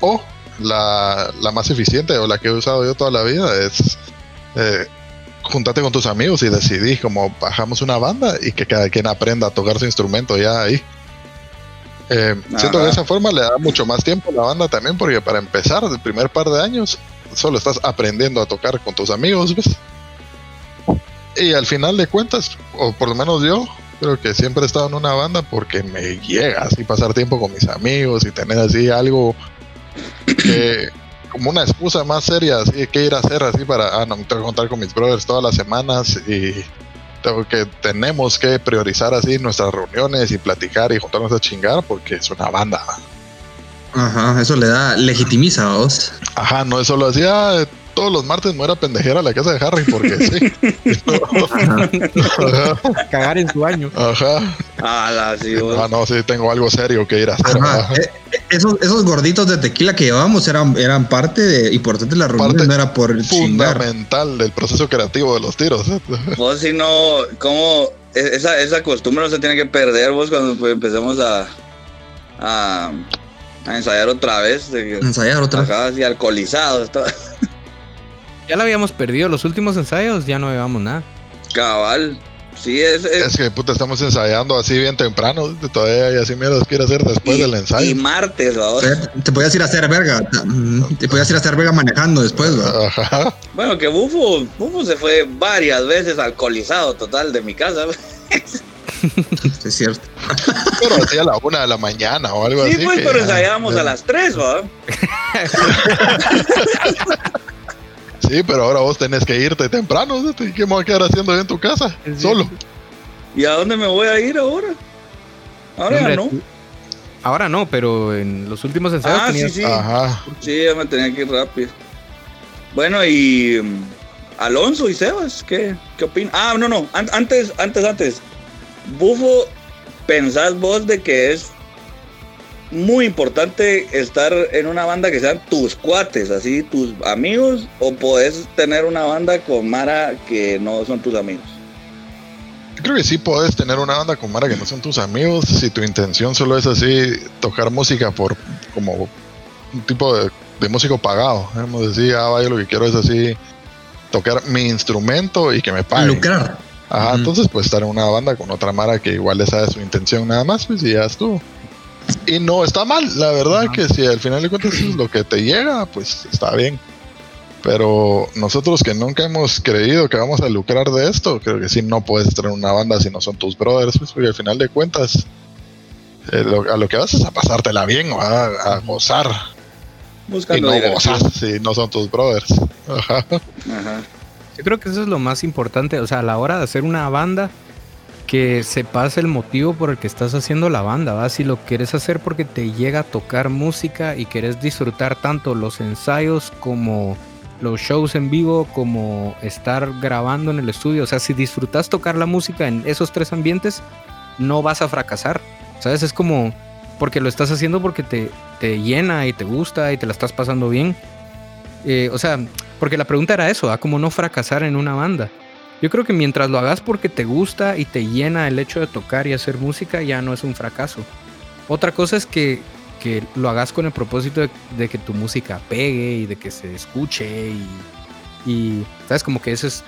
O la, la más eficiente o la que he usado yo toda la vida es eh, juntate con tus amigos y decidí como bajamos una banda y que cada quien aprenda a tocar su instrumento ya ahí. Eh, siento que de esa forma le da mucho más tiempo a la banda también porque para empezar el primer par de años solo estás aprendiendo a tocar con tus amigos, ¿ves? Y al final de cuentas, o por lo menos yo, creo que siempre he estado en una banda porque me llega así pasar tiempo con mis amigos y tener así algo que como una excusa más seria así que ir a hacer así para ah no me tengo que contar con mis brothers todas las semanas y tengo que tenemos que priorizar así nuestras reuniones y platicar y juntarnos a chingar porque es una banda Ajá, eso le da, legitimiza a vos. ajá no es solo así ah, todos los martes me voy a pendejear la casa de Harry porque sí Cagar en su año. ajá. Ah, la, sí, vos. ah no sí tengo algo serio que ir a hacer Ajá. ajá. Eh, Esos, esos gorditos de tequila que llevábamos eran, eran parte de, importante de la reunión, Parte no era por chingar. fundamental del proceso creativo de los tiros Vos si no, ¿cómo? e- Esa, esa costumbre no se tiene que perder vos cuando pues, empecemos a, a, a ensayar otra vez. De Ensayar otra. acá así alcoholizados. todo. Ya la habíamos perdido. Los últimos ensayos ya no llevamos nada. Cabal. Sí, es, es- Es que puta, estamos ensayando así bien temprano. Todavía hay así mierdas que ir a hacer después y, del ensayo. y martes, vos. Te podías ir a hacer verga. Te podías ir a hacer verga manejando después, ¿va? Ajá. Bueno, que Bufo, Bufo se fue varias veces alcoholizado total de mi casa. Es cierto. Pero así a la una de la mañana o algo Sí, así. pues, que pero ya- ensayábamos a las 3, ¿va? Sí, pero ahora vos tenés que irte temprano. ¿sí? ¿Qué me voy a quedar haciendo en tu casa? Sí. Solo. ¿Y a dónde me voy a ir ahora? Ahora Hombre, no. tú- Ahora no, pero en los últimos ensayos Ah, sí, tenías- sí. Ajá. Sí, ya me tenía que ir rápido. Bueno, y mm, Alonso y Sebas, ¿qué, qué opinan? Ah, no, no, an- antes, antes, antes. Bufo, ¿pensás vos de que es muy importante estar en una banda que sean tus cuates, así, tus amigos? ¿O podés tener una banda con Mara que no son tus amigos? Yo creo que sí puedes tener una banda con Mara que no son tus amigos. Si tu intención solo es así, tocar música por como un tipo de, de músico pagado. Vamos a decir, ah, vaya, lo que quiero es así, tocar mi instrumento y que me paguen. Lucrar. Ajá, entonces pues estar en una banda con otra Mara que igual le sabe su intención nada más, pues y ya estuvo. Y no está mal, la verdad que si al final de cuentas es lo que te llega, pues está bien. Pero nosotros que nunca hemos creído que vamos a lucrar de esto, creo que sí no puedes en una banda si no son tus brothers, pues porque al final de cuentas Eh, lo- a lo que vas es a pasártela bien o a, a gozar. Y Buscando no diversión. gozas si no son tus brothers. Ajá. Ajá. Yo creo que eso es lo más importante, o sea, a la hora de hacer una banda, que sepas el motivo por el que estás haciendo la banda, ¿va? Si lo quieres hacer porque te llega a tocar música y quieres disfrutar tanto los ensayos como los shows en vivo, como estar grabando en el estudio, o sea, si disfrutas tocar la música en esos tres ambientes, no vas a fracasar, ¿sabes? Es como porque lo estás haciendo porque te, te llena y te gusta y te la estás pasando bien. Eh, o sea, porque la pregunta era eso, ¿ah? como no fracasar en una banda. Yo creo que mientras lo hagas porque te gusta y te llena el hecho de tocar y hacer música, ya no es un fracaso. Otra cosa es que, que lo hagas con el propósito de, de que tu música pegue y de que se escuche y, y, ¿sabes? Como que ese es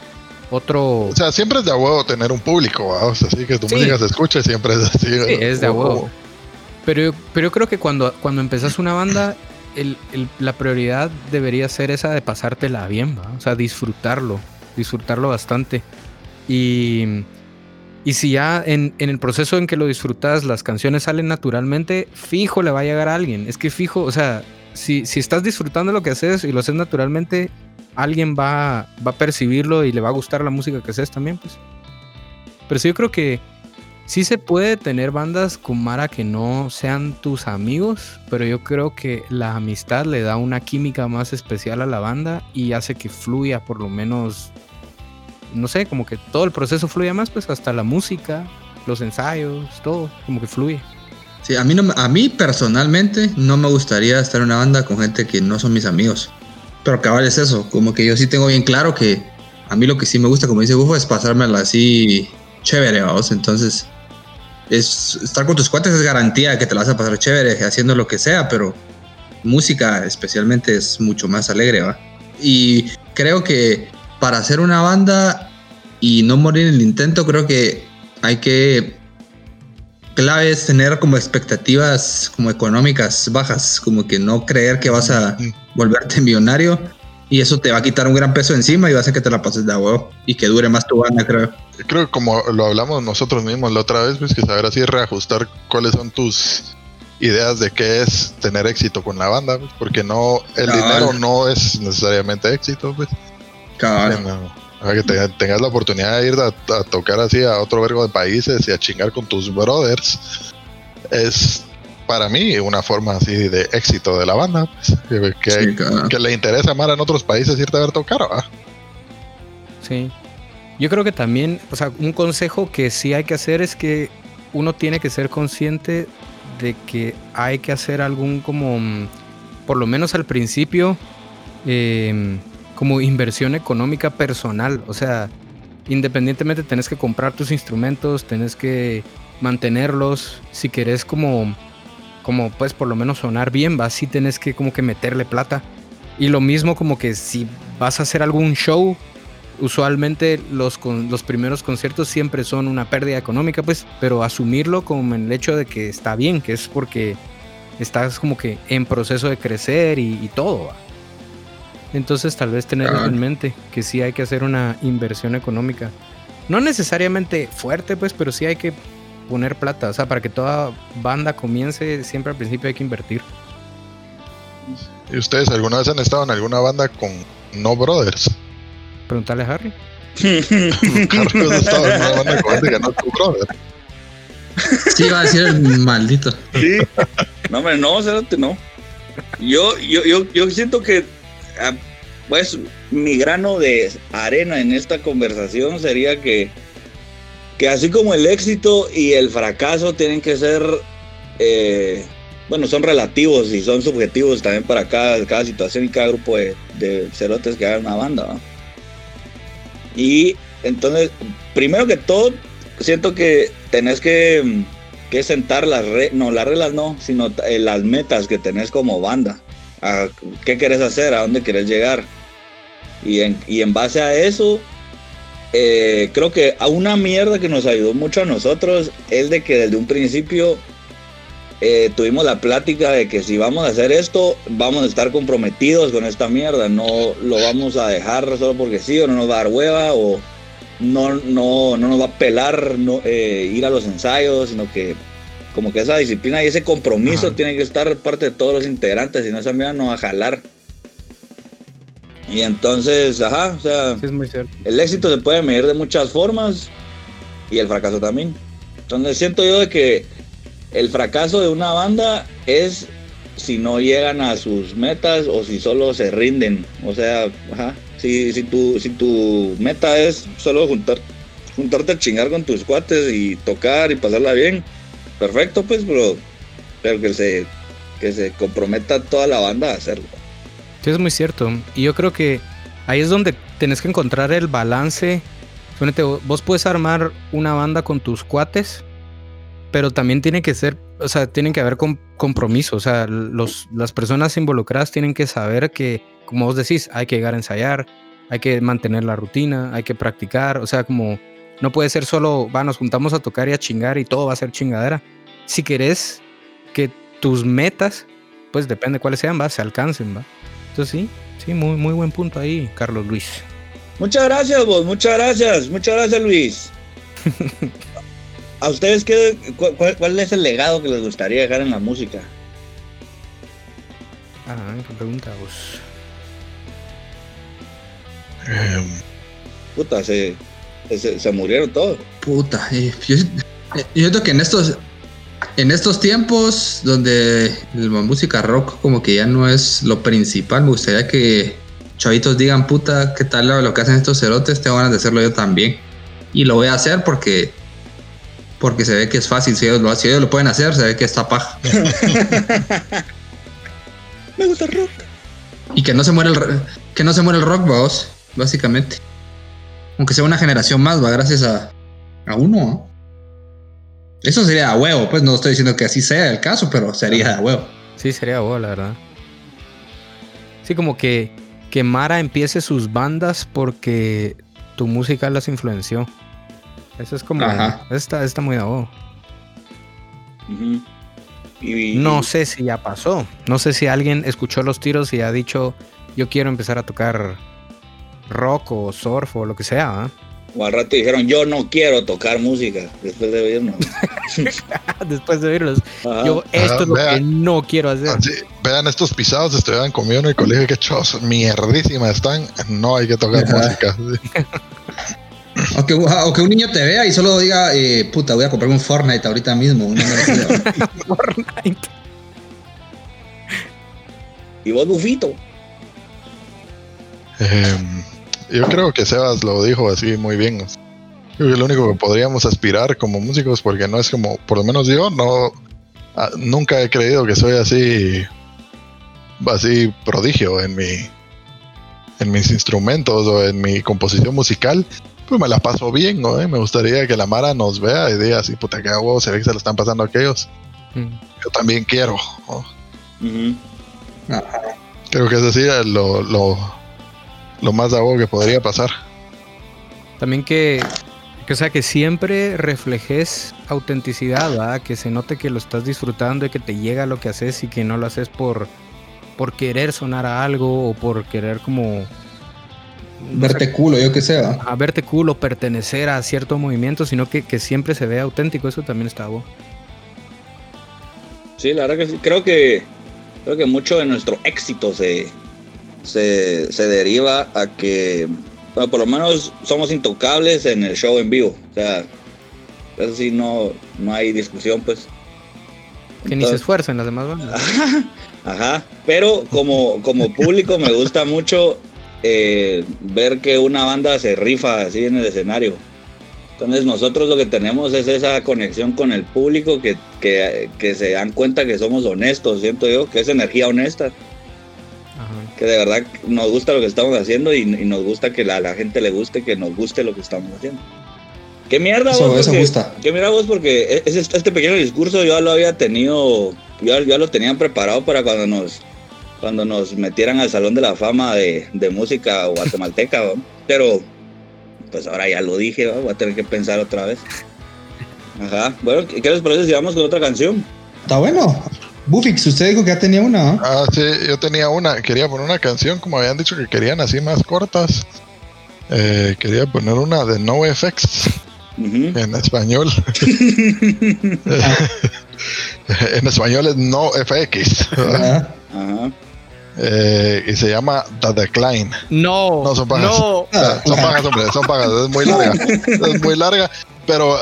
otro... O sea, siempre es de a huevo tener un público, ¿va? O sea, así que tu Sí. música se escuche, siempre es así. Sí, es de a huevo. Pero, pero yo creo que cuando, cuando empezás una banda, el- el- la prioridad debería ser esa de pasártela bien, ¿va? O sea, disfrutarlo, disfrutarlo bastante. Y, y si ya en, en el proceso en que lo disfrutas, las canciones salen naturalmente, fijo le va a llegar a alguien. Es que fijo, o sea, si, si estás disfrutando lo que haces y lo haces naturalmente, alguien va, va a percibirlo y le va a gustar la música que haces también, pues. Pero sí, yo creo que sí se puede tener bandas con Mara que no sean tus amigos, pero yo creo que la amistad le da una química más especial a la banda y hace que fluya por lo menos, no sé, como que todo el proceso fluya más, pues hasta la música, los ensayos, todo, como que fluye. Sí, a mí, no, a mí personalmente no me gustaría estar en una banda con gente que no son mis amigos. Pero cabal es eso, como que yo sí tengo bien claro que a mí lo que sí me gusta, como dice Bufo, es pasármela así chévere, vamos. Entonces, es, estar con tus cuates es garantía que te la vas a pasar chévere haciendo lo que sea, pero música especialmente es mucho más alegre, ¿va? Y creo que para hacer una banda y no morir en el intento, creo que hay que clave es tener como expectativas como económicas bajas, como que no creer que vas a volverte millonario y eso te va a quitar un gran peso encima y va a hacer que te la pases de huevo y que dure más tu banda, creo. Creo que como lo hablamos nosotros mismos la otra vez, pues que saber así reajustar cuáles son tus ideas de qué es tener éxito con la banda, pues, porque no, el dinero no es necesariamente éxito, pues. Cabal. No. Que te- tengas la oportunidad de ir a, a tocar así a otro vergo de países y a chingar con tus brothers es para mí una forma así de éxito de la banda, pues, que, Sí, le interesa más en otros países irte a ver tocar, ¿va? Sí. Yo creo que también, o sea, un consejo que sí hay que hacer es que uno tiene que ser consciente de que hay que hacer algún como, mm, por lo menos al principio, eh, como inversión económica personal. O sea, independientemente tenés que comprar tus instrumentos, tenés que mantenerlos. Si querés como, como pues por lo menos sonar bien, vas sí tenés que como que meterle plata. Y lo mismo como que si vas a hacer algún show, usualmente los, con, los primeros conciertos siempre son una pérdida económica, pues, pero asumirlo como en el hecho de que está bien, que es porque estás como que en proceso de crecer y, y todo. ¿va? Entonces tal vez tener Claro. en mente que sí hay que hacer una inversión económica. No necesariamente fuerte, pues, pero sí hay que poner plata. O sea, para que toda banda comience, siempre al principio hay que invertir. ¿Y ustedes alguna vez han estado en alguna banda con no brothers? Preguntarle a Harry. Carlos ha estado en una banda con gente que no es tu brother. Sí, va a decir el maldito. Sí. No, hombre, no, Cerote, no. Yo, yo, yo, yo siento que, ah, pues, mi grano de arena en esta conversación sería que, que así como el éxito y el fracaso tienen que ser, eh, bueno, son relativos y son subjetivos también para cada, cada situación y cada grupo de, de cerotes que hagan una banda. Y entonces, primero que todo, siento que tenés que, que sentar las reglas, no, las reglas no, sino eh, las metas que tenés como banda. A ¿Qué querés hacer? ¿A dónde querés llegar? Y en, base a eso, eh, creo que a una mierda que nos ayudó mucho a nosotros es de que desde un principio eh, tuvimos la plática de que si vamos a hacer esto, vamos a estar comprometidos con esta mierda, no lo vamos a dejar solo porque sí o no nos va a dar hueva o no, no, no nos va a pelar no, eh, ir a los ensayos, sino que como que esa disciplina y ese compromiso Ajá. tiene que estar parte de todos los integrantes, si no esa mierda no va a jalar. Y entonces, ajá, o sea, Sí, es muy cierto. el éxito se puede medir de muchas formas y el fracaso también. Entonces siento yo de que el fracaso de una banda es si no llegan a sus metas o si solo se rinden. O sea, ajá, si, si, tu, si tu meta es solo juntar, juntarte a chingar con tus cuates y tocar y pasarla bien, perfecto pues, pero, que, se, que se comprometa toda la banda a hacerlo. Sí, es muy cierto. Y yo creo que ahí es donde tenés que encontrar el balance. Vo- vos puedes armar una banda con tus cuates, pero también tiene que ser, o sea, tienen que haber com- compromiso. O sea, los, las personas involucradas tienen que saber que, como vos decís, hay que llegar a ensayar, hay que mantener la rutina, hay que practicar. O sea, como no puede ser solo, va, nos juntamos a tocar y a chingar y todo va a ser chingadera. Si querés que tus metas, pues depende cuáles sean, va, se alcancen, va. Entonces sí, sí, muy, muy buen punto ahí, Carlos Luis. Muchas gracias, vos, muchas gracias, muchas gracias, Luis. ¿A ustedes qué, cu- cuál, cuál es el legado que les gustaría dejar en la música? Ah, qué pregunta vos. Puta, se, se, se murieron todos. Puta, eh, yo, yo siento que en estos en estos tiempos donde la música rock como que ya no es lo principal, me gustaría que chavitos digan, puta, ¿qué tal lo que hacen estos cerotes? Tengo ganas de hacerlo yo también. Y lo voy a hacer porque porque se ve que es fácil, si ellos lo, si ellos lo pueden hacer, se ve que está paja. Me gusta el rock. Y que no se muere el que no se muere el rock, vamos, básicamente. Aunque sea una generación más, va gracias a, a uno. ¿no? Eso sería a huevo, pues no estoy diciendo que así sea el caso, pero sería a huevo. Sí, sería vos, la verdad. Sí, como que, que Mara empiece sus bandas porque tu música las influenció. Eso es como. Ajá. Está, está muy. Ujú. y, No sé si ya pasó. No sé si alguien escuchó los tiros y ha dicho, yo quiero empezar a tocar rock o surf o lo que sea. ¿ah? O al rato dijeron, yo no quiero tocar música después de oírnos. Después de oírlos. Ajá. Yo, esto Ajá, es lo que no quiero hacer. así, vean estos pisados, estudiaban conmigo en el colegio, que chos, mierdísima están. No hay que tocar Ajá. música. O que, o que un niño te vea y solo diga, eh, puta, voy a comprar un Fortnite ahorita mismo. Fortnite. Y vos, Bufito. Em, yo creo que Sebas lo dijo así muy bien. Creo que es lo único que podríamos aspirar como músicos, porque no es como, por lo menos yo, no, ah, nunca he creído que soy así, así prodigio en mi, en mis instrumentos o en mi composición musical. Pues me la paso bien, ¿no? Eh, Me gustaría que la Mara nos vea y diga así, puta, que hago, se ve que se lo están pasando a aquellos. Mm. Yo también quiero. ¿no? Ujú. Creo que eso sí es lo, lo, lo más de algo que podría pasar. También que, que, o sea, que siempre reflejes autenticidad, ¿verdad? Que se note que lo estás disfrutando y que te llega lo que haces y que no lo haces por, por querer sonar a algo o por querer como... no sé, Verte culo, yo que sea. a verte cool o pertenecer a cierto movimiento, sino que, que siempre se vea auténtico. Eso también está bueno. Sí, la verdad que sí. Creo que, creo que mucho de nuestro éxito se, se, se deriva a que, bueno, por lo menos somos intocables en el show en vivo. O sea, eso sí, no, no hay discusión, pues. Que ni se esfuercen las demás bandas. Ajá, pero como, como público me gusta mucho eh, ver que una banda se rifa así en el escenario. Entonces nosotros lo que tenemos es esa conexión con el público que, que, que se dan cuenta que somos honestos, siento yo, que es energía honesta, Ajá. que de verdad nos gusta lo que estamos haciendo y, y nos gusta que la- a la gente le guste, que nos guste lo que estamos haciendo. ¿Qué mierda Eso- vos? eso Porque- gusta. ¿Qué mierda vos? Porque e- ese- este pequeño discurso yo lo había tenido, ya, ya lo tenían preparado para cuando nos cuando nos metieran al Salón de la Fama de, de Música Guatemalteca, ¿no? pero pues ahora ya lo dije, ¿no? voy a tener que pensar otra vez. Ajá, bueno, ¿qué les parece si vamos con otra canción? Está bueno. Bufix, usted dijo que ya tenía una. ¿no? Ah, sí, yo tenía una, quería poner una canción, como habían dicho que querían así más cortas. Eh, quería poner una de NoFX. Ujú. En español. en español es no FX. Eh, y se llama The Decline. No, No, son pajas. no. Ah, son pagas, hombre, son pagas. Es muy larga. Es muy larga, pero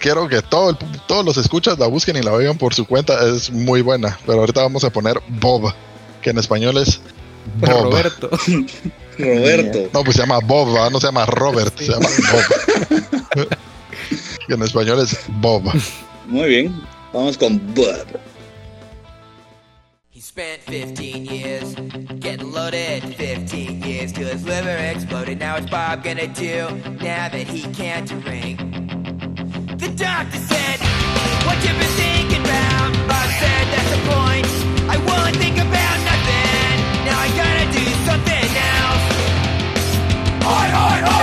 quiero que todo el- todos los escuchas la busquen y la oigan por su cuenta. Es muy buena. Pero ahorita vamos a poner Bob, que en español es Bob. Roberto. Roberto. No, pues se llama Bob, ¿verdad? no se llama Robert, se llama Bob. que en español es Bob. Muy bien. Vamos con Bud. He spent 15 years getting loaded, 15 years till his liver exploded. Now what's Bob gonna do now that he can't drink? The doctor said, What you been thinking about? Bob said, That's the point. I won't think about nothing. Now I gotta do something else. Oi, oi, oi!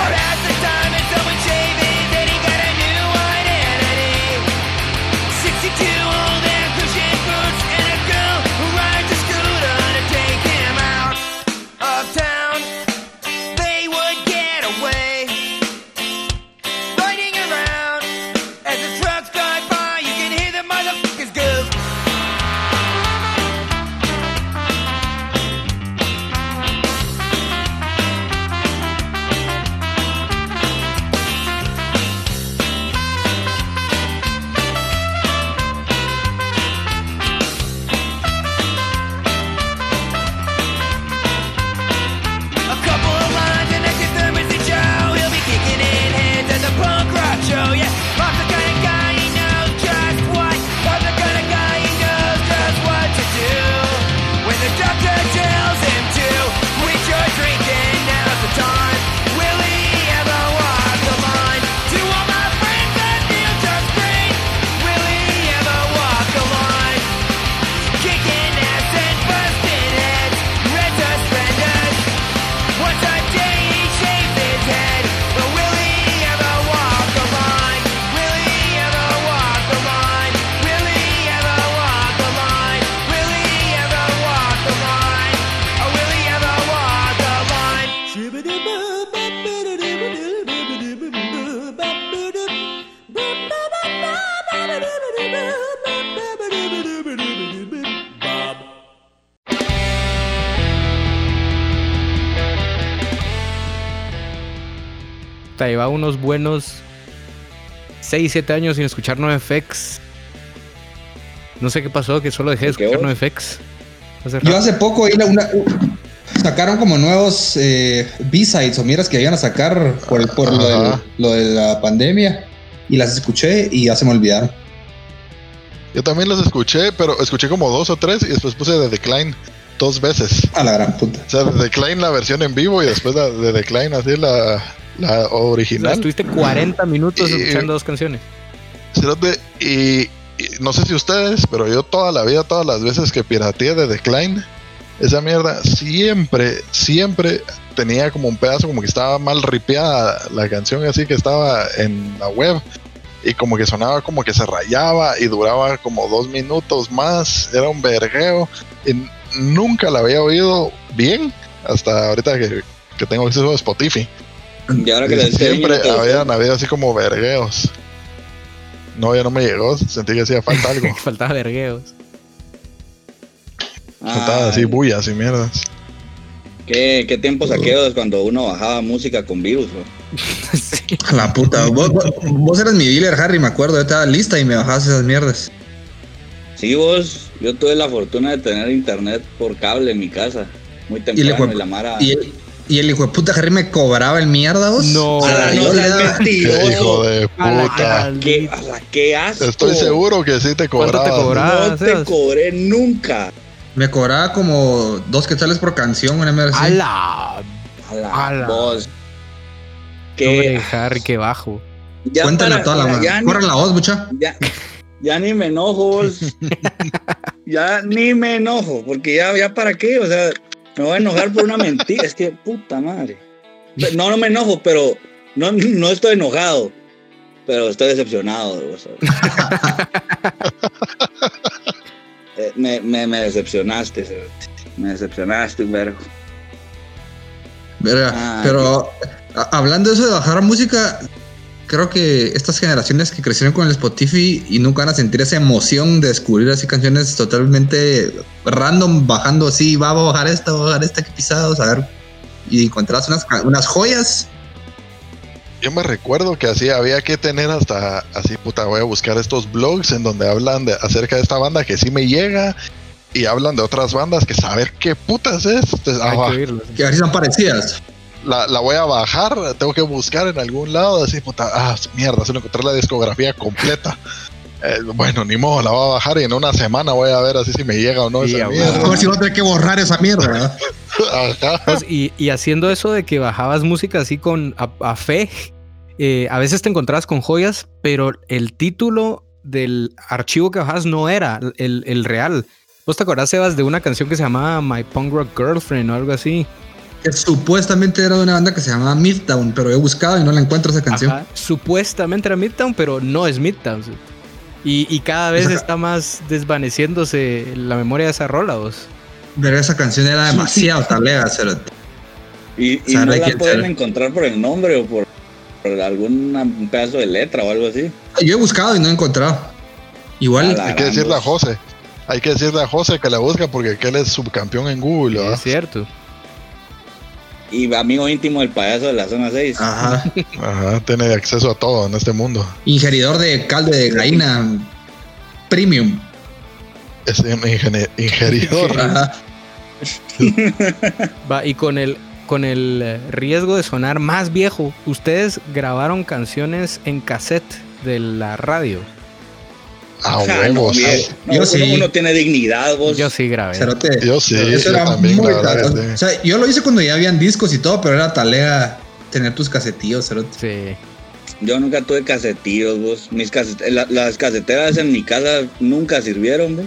Unos buenos 6, 7 años sin escuchar NoFX. No sé qué pasó, que solo dejé de ¿Qué escuchar? NoFX. Hace Yo hace poco una- sacaron como nuevos eh, B-sides o miras que iban a sacar por, por lo, de la pandemia y las escuché y ya se me olvidaron. Yo también los escuché, pero escuché como dos o tres y después puse The Decline dos veces. A la gran puta. O sea, The Decline la versión en vivo y después de Decline así la, la O sea, original. estuviste 40 minutos Y- escuchando dos canciones. Y, y no sé si ustedes, pero yo toda la vida, todas las veces que pirateé de Decline, esa mierda siempre, siempre tenía como un pedazo, como que estaba mal ripeada la canción, así que estaba en la web. Y como que sonaba como que se rayaba y duraba como dos minutos más. Era un vergueo. Y nunca la había oído bien hasta ahorita que, que tengo acceso a Spotify. Y ahora que le Siempre habían habido así como vergueos. No, ya no me llegó. Sentí que hacía falta algo. Faltaba vergueos. Faltaba así bullas y mierdas. ¿Qué, qué tiempos aquellos cuando uno bajaba música con virus, bro? Sí. A la puta. Vos, vos- vos eras mi dealer, Harry, me acuerdo. Yo estaba lista y me bajabas esas mierdas. Sí, vos, yo tuve la fortuna de tener internet por cable en mi casa. Muy Y, temprano le y, la Mara. y, y el hijo de puta Harry me cobraba el mierda, vos. No. A la- yo no le seas daba- Qué mentiroso. hijo de A la puta. ¿Qué, a la- qué asco. Estoy seguro que sí te ¿Cuánto te cobraba. cobraba? No te cobré nunca. me cobraba como dos quetzales por canción, una mierda así. ¡Hala! A la Ala. voz. Que Harry, qué bajo. ya Cuéntale para- toda la mano. ya, Corran la voz, mucha. ya, ya ni me enojo, vos. ya ni me enojo, porque ya, ya para qué, o sea, me voy a enojar por una mentira. Es que puta madre. No, no me enojo, pero no, no estoy enojado. Pero estoy decepcionado. Eh, me, me, me decepcionaste, me decepcionaste vergo. Verga, Ah, pero hablando de eso de bajar música, creo que estas generaciones que crecieron con el Spotify y nunca van a sentir esa emoción de descubrir así canciones totalmente random, bajando así, va a bajar esta, va a bajar esta que pisados, a ver, y encontrás unas, unas joyas. Yo me recuerdo que así había que tener hasta así, puta, voy a buscar estos blogs en donde hablan de, acerca de esta banda que sí me llega y hablan de otras bandas que saber qué putas es. Entonces, ah, Hay va, que oírlos. Que a ver si son parecidas. La, la voy a bajar, tengo que buscar en algún lado, así, puta, ah, mierda, solo encontrar la discografía completa. Eh, bueno, ni modo, la voy a bajar y en una semana voy a ver así si me llega o no Sí, esa a mierda. A ver si voy a tener que borrar esa mierda. ¿verdad? Ajá. Pues, y, y haciendo eso de que bajabas música así con a, a fe, eh, a veces te encontrabas con joyas, pero el título del archivo que bajabas no era el, el real. ¿Vos te acordás, Sebas, de una canción que se llamaba My Punk Rock Girlfriend o algo así? Que supuestamente era de una banda que se llamaba Midtown, pero he buscado y no la encuentro esa canción. Ajá. Supuestamente era Midtown, pero no es Midtown. sí. Y, y cada vez Esa- está más desvaneciéndose la memoria de esa rola, vos. Pero esa canción era demasiado talega. Y, no la pueden encontrar por el nombre o por, por algún pedazo de letra o algo así. Yo he buscado y no he encontrado. Igual, Hay que decirle a José. Hay que decirle a José que la busca porque que él es subcampeón en Google. ¿verdad? Es cierto. Y amigo íntimo del payaso de la zona 6. ajá, Ajá, tiene acceso a todo en este mundo. ingeridor de caldo de gallina premium. Es un ingeridor. Ajá. Va, y con el, con el eh, riesgo de sonar más viejo, ustedes grabaron canciones en cassette de la radio. A Ja, no, huevos. bien. No, Yo uno, sí. uno tiene dignidad, vos. Yo sí grabé. Cerote. Yo sí, Eso yo era también, muy que O sea, yo lo hice cuando ya habían discos y todo, pero era talega tener tus casetillos, cerote. Sí. Yo nunca tuve casetillos, vos. Mis caset- la- las caseteras en mi casa nunca sirvieron, vos.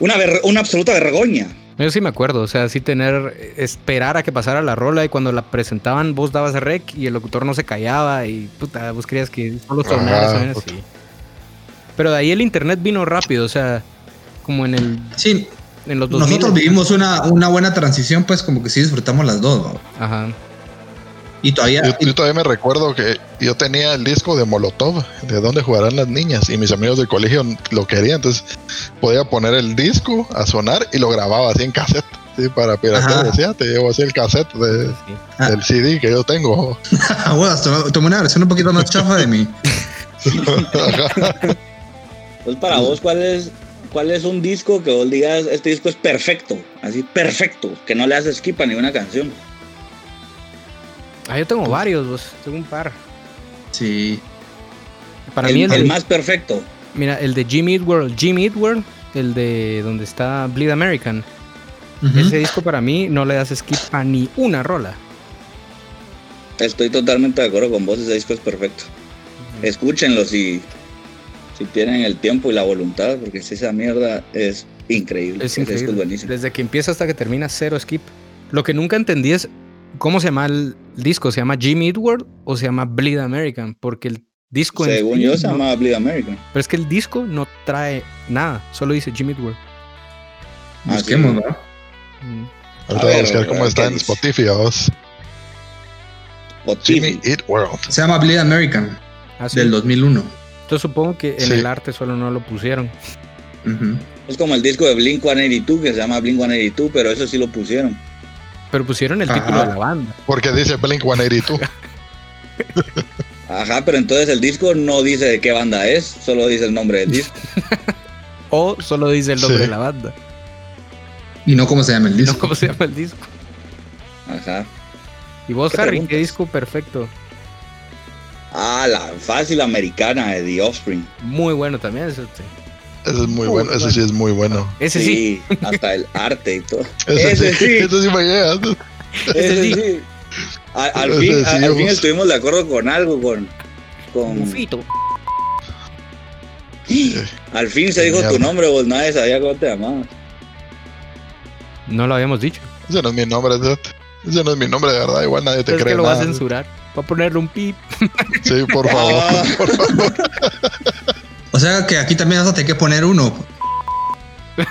Una, ver- una absoluta vergüenza. Yo sí me acuerdo, o sea, sí tener, esperar a que pasara la rola y cuando la presentaban vos dabas rec y el locutor no se callaba y puta, vos querías que solo sonara, Ajá, sonara puta. así. Pero de ahí el internet vino rápido, o sea, como en el Sí, en los 2000. nosotros vivimos una, una buena transición, pues como que sí disfrutamos las dos, ¿no? Ajá. Y todavía, Yo, yo todavía me recuerdo que yo tenía el disco de Molotov, de dónde jugarán las niñas, y mis amigos del colegio lo querían, entonces podía poner el disco a sonar y lo grababa así en cassette, ¿sí? para piratear. Decía, te llevo así el cassette de- Sí. Ah. del CD que yo tengo. Ah, bueno, tomé- tomé una versión un poquito más chafa de mí. Pues para vos, ¿cuál es, ¿cuál es un disco que vos digas, este disco es perfecto? Así, perfecto. Que no le haces skip a ninguna canción. Ah, yo tengo varios, vos, tengo un par. Sí. Para el, mí el, el de- más perfecto. mira, el de Jimmy Eat World, Jimmy Eat World, el de donde está Bleed American. Ese disco para mí no le das skip a ni una rola. Estoy totalmente de acuerdo con vos, ese disco es perfecto. Escúchenlo si, si tienen el tiempo y la voluntad, porque si esa mierda es increíble. Es increíble. es buenísimo. Desde que empieza hasta que termina, cero skip. Lo que nunca entendí es cómo se llama el disco. ¿Se llama Jimmy Eat World o se llama Bleed American? Porque el disco en Según yo, se no- llama Bleed American. Pero es que el disco no trae nada, solo dice Jimmy Eat World. Ah, Busquemos. ¿no? Mm. Ahorita A voy a ver, buscar cómo ¿qué está en? Spotify. Jimmy Eat World. Se llama Bleed American, Ah, sí. del 2001. Entonces supongo que en Sí. el arte solo no lo pusieron. Es como el disco de Blink 182, que se llama Blink 182, pero eso sí lo pusieron. Pero pusieron el Ajá. título de la banda. Porque dice Blink 182. Ajá, pero entonces el disco no dice de qué banda es, solo dice el nombre del disco. O solo dice el nombre Sí. de la banda. Y no cómo se llama el No disco. cómo se llama el disco. Ajá. Y vos, ¿Qué Harry, preguntas? ¿qué disco perfecto? Ah, la fácil americana de The Offspring. Muy bueno también. Ese, Ese es muy Muy bueno. Ese sí bueno. es muy bueno. ese sí. hasta el arte y todo. Ese, Ese sí. sí. Ese sí me llega. Ese sí. sí. A- Al, Ese fin, sí, a- al fin estuvimos de acuerdo con algo, con... con Mufito. al fin se dijo tu nombre, vos nadie sabía cómo te llamabas. No lo habíamos dicho. Ese no es mi nombre. Ese ese no es mi nombre de verdad. Igual nadie te es cree que lo va a censurar. Va a ponerle un pip. Sí, por favor. Ah. por favor. O sea que aquí también vas a tener que poner uno.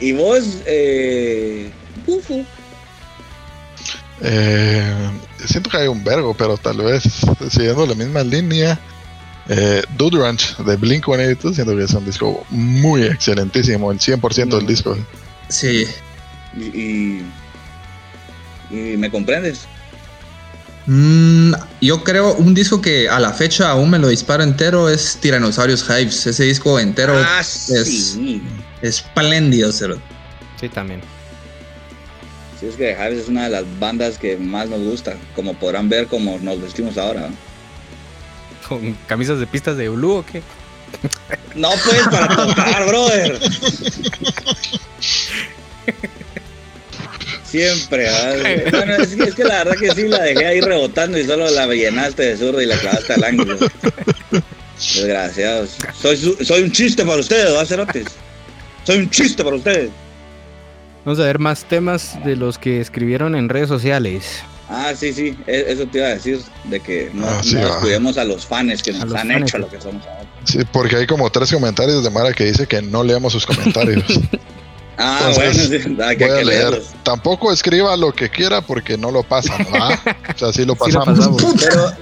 y vos, eh... Fufu. Eh, siento que hay un vergo, pero tal vez siguiendo la misma línea. Eh, Dude Ranch de Blink 182, siento que es un disco muy excelentísimo, el 100% del Mm. disco. Sí. Y me comprendes. Mm, yo creo un disco que a la fecha aún me lo disparo entero es Tyrannosaurus Hives. Ese disco entero ah, es- sí. espléndido, cero. Sí, también. Sí, es que Hives es una de las bandas que más nos gusta. Como podrán ver, como nos vestimos ahora. ¿Con camisas de pistas de Ulu o qué? No puedes para tocar, brother. Siempre. Bueno, es que, es que la verdad que sí la dejé ahí rebotando y solo la llenaste de zurdo y la clavaste al ángulo. Desgraciados. Soy, su- soy un chiste para ustedes, ¿va, cerotes? Soy un chiste para ustedes. Vamos a ver más temas de los que escribieron en redes sociales. Ah, sí, sí, e- eso te iba a decir, de que no, Ah, sí, no va. cuidemos a los fans que nos han fans. hecho lo que somos ahora. Sí, porque hay como tres comentarios de Mara que dice que no leamos sus comentarios. Ah, Entonces, bueno, sí, hay que, Voy a hay que leer. leerlos. Tampoco escriba lo que quiera porque no lo pasan, ¿va? O sea, sí lo Sí lo pasamos. Pero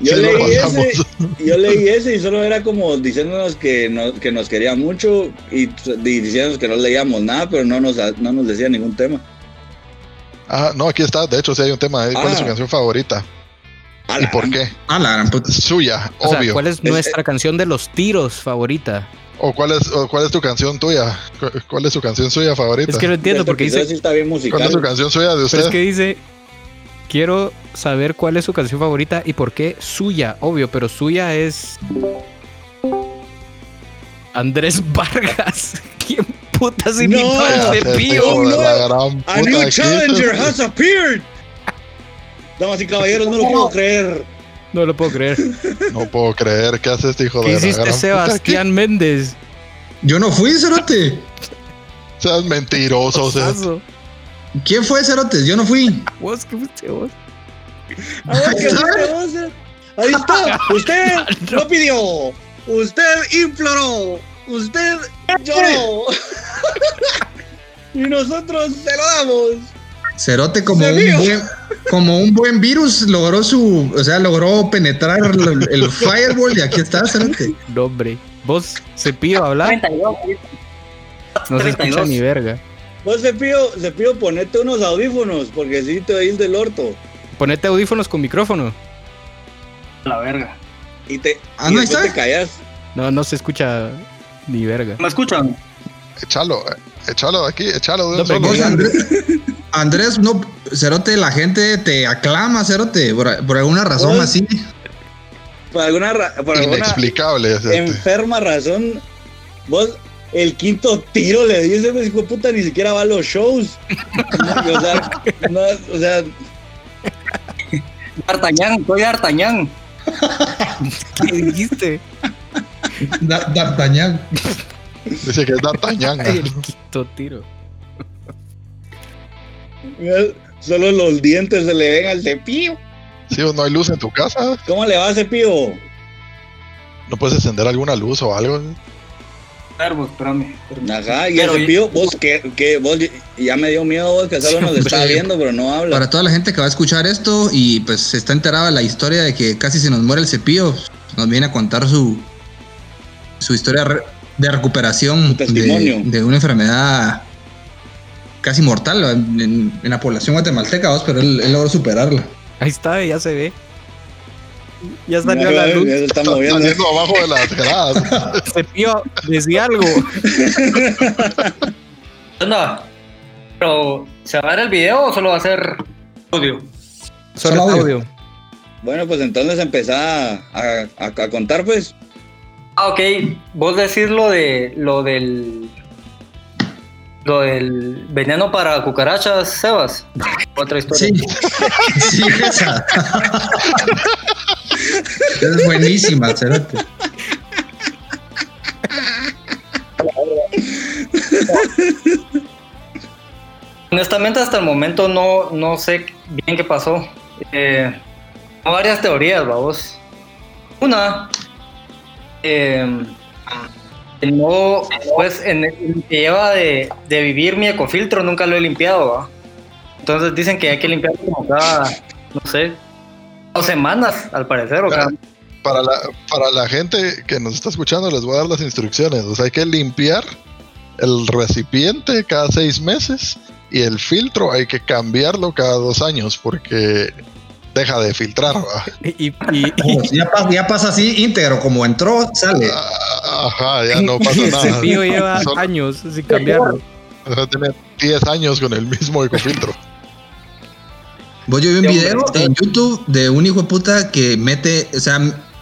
yo Sí lo leí pasamos. ese, yo leí ese y solo era como diciéndonos que, no, que nos quería mucho y, y diciéndonos que no leíamos nada, pero no nos, no nos decía ningún tema. Ah, no, aquí está. De hecho, sí hay un tema. ¿Cuál es su Ah. canción favorita? ¿Y por qué? Ah, la gran puta. Suya, O sea, obvio. ¿cuál es Es- nuestra canción de los tiros favorita? ¿O cuál es, o cuál es tu canción tuya? ¿Cu- ¿Cuál es su canción suya favorita? Es que no entiendo porque dice, sí está bien ¿Cuál es su musical. canción suya de pero usted? es que dice, quiero saber cuál es su canción favorita y por qué suya, obvio, pero suya es Andrés Vargas. ¿Quién putas No, Ya este pío? no. A new ¿qué challenger has appeared. Damas y caballeros, no lo puedo creer. No lo puedo creer. No puedo creer que hace este hijo ¿Qué de la hiciste, puta. Sebastián Méndez? Yo no fui, Cerote. ¿Qué? Seas mentiroso. Osazo. ¿Quién fue, Cerotes? Yo no fui. ¿Vos qué fuiste vos? A ver, ¿qué fuiste vos? Ahí está. Usted no pidió. Usted imploró. Usted lloró. y nosotros se lo damos. Cerote como un buen, como un buen virus logró su, o sea, logró penetrar el, el firewall y aquí está, Cerote. No, hombre. ¿Vos, Cepillo, hablar? 32. No se escucha 32. ni verga. Vos, Cepillo, Cepillo, ponete unos audífonos porque si te oís del orto. Ponete audífonos con micrófono. La verga. Y te, Ah, y no, después te está. callas. No, no se escucha ni verga. ¿Me escuchan? Échalo, eh, échalo de aquí, échalo de No, un pero solo. Vos, Andrés, Andrés, no, Cerote, la gente te aclama, Cerote, por, por alguna razón así. Por alguna, ra- por alguna Inexplicable. este. enferma razón, vos el quinto tiro le dices, ese hijo de puta ni siquiera va a los shows. o sea, no, o sea, D'Artagnan, soy D'Artagnan. ¿Qué dijiste? Da- D'Artagnan. Dice que es D'Artagnan. El quinto tiro. Solo los dientes se le ven al cepillo. Sí, o no hay luz en tu casa. ¿Cómo le va a cepillo? ¿No puedes encender alguna luz o algo? Verbo, espérame. espérame. Ajá, y Pero- el cepillo, vos que, que vos ya me dio miedo vos que solo nos está viendo, pero no habla. Para toda la gente que va a escuchar esto y pues se está enterada la historia de que casi se nos muere el cepillo, nos viene a contar su, su historia de recuperación de una enfermedad casi mortal en, en- en la población guatemalteca, vos, pero él, él logró superarla. Ahí está, ya se ve. Ya Ya, salió la ya luz. se está Está moviendo. abajo de las gradas. Cepillo, decía algo. Anda. Pero, ¿se va a ver el video o solo va a ser audio? Solo Solo es audio. audio. Bueno, pues entonces empezá a, a- a contar, pues. Ah, ok. Vos decís lo de lo del lo del veneno para cucarachas, Sebas. Otra historia. Sí, sí, esa. es buenísima, Cerote. Honestamente, hasta el momento no, no sé bien qué pasó. Eh, hay varias teorías, vamos. Una, eh, no, pues en el que lleva de, de vivir mi ecofiltro nunca lo he limpiado. Entonces dicen que hay que limpiarlo como cada, no sé, dos semanas, al parecer, o cada... Para la, para la gente que nos está escuchando, les voy a dar las instrucciones. O sea, hay que limpiar el recipiente cada seis meses y el filtro hay que cambiarlo cada dos años porque deja de filtrar. Y, y- y- Pues ya, pasa, ya pasa así íntegro, como entró, sale. Ah, Ajá, ya no pasa el nada. cepillo lleva Solo- años sin cambiarlo. o sea, tiene 10 años con el mismo ecofiltro. Vos yo vi un video en YouTube de un hijo de puta que mete, o sea,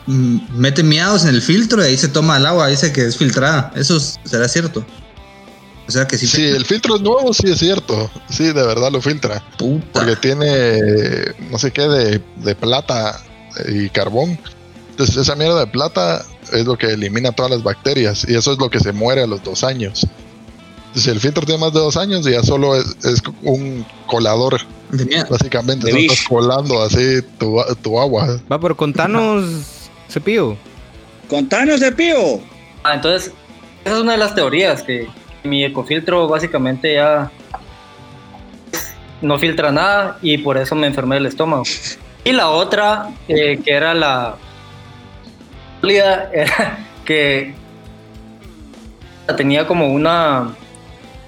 mete miados en el filtro y ahí se toma el agua, dice que es filtrada. Eso es- será cierto. O sea que sí, Si el filtro es nuevo, sí es cierto. Sí, de verdad lo filtra. puta. Porque tiene no sé qué de, de plata y carbón. Entonces esa mierda de plata es lo que elimina todas las bacterias y eso es lo que se muere a los dos años. Entonces, si el filtro tiene más de dos años, ya solo es, es un colador, De mierda. básicamente. Bicho. estás colando así tu, tu agua. Va, pero contanos, cepillo. Contanos, Cepillo. Ah, entonces, esa es una de las teorías, que mi ecofiltro básicamente ya no filtra nada y por eso me enfermé del estómago. Y la otra, eh, que era la era que tenía como una,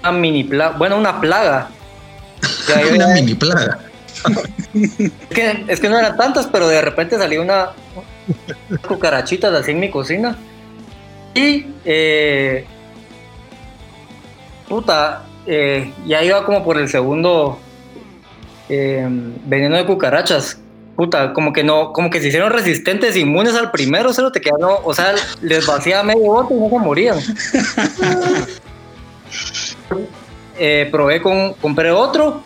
una mini plaga, bueno, una plaga. Una mini plaga. es que, es que no eran tantas, pero de repente salió una unas cucarachitas así en mi cocina. Y, eh, puta, eh, ya iba como por el segundo eh, veneno de cucarachas. Puta, como que no, como que se hicieron resistentes, inmunes al primero, solo te quedaron, o sea, les vacía medio bote y no se morían. Eh, probé con, compré otro,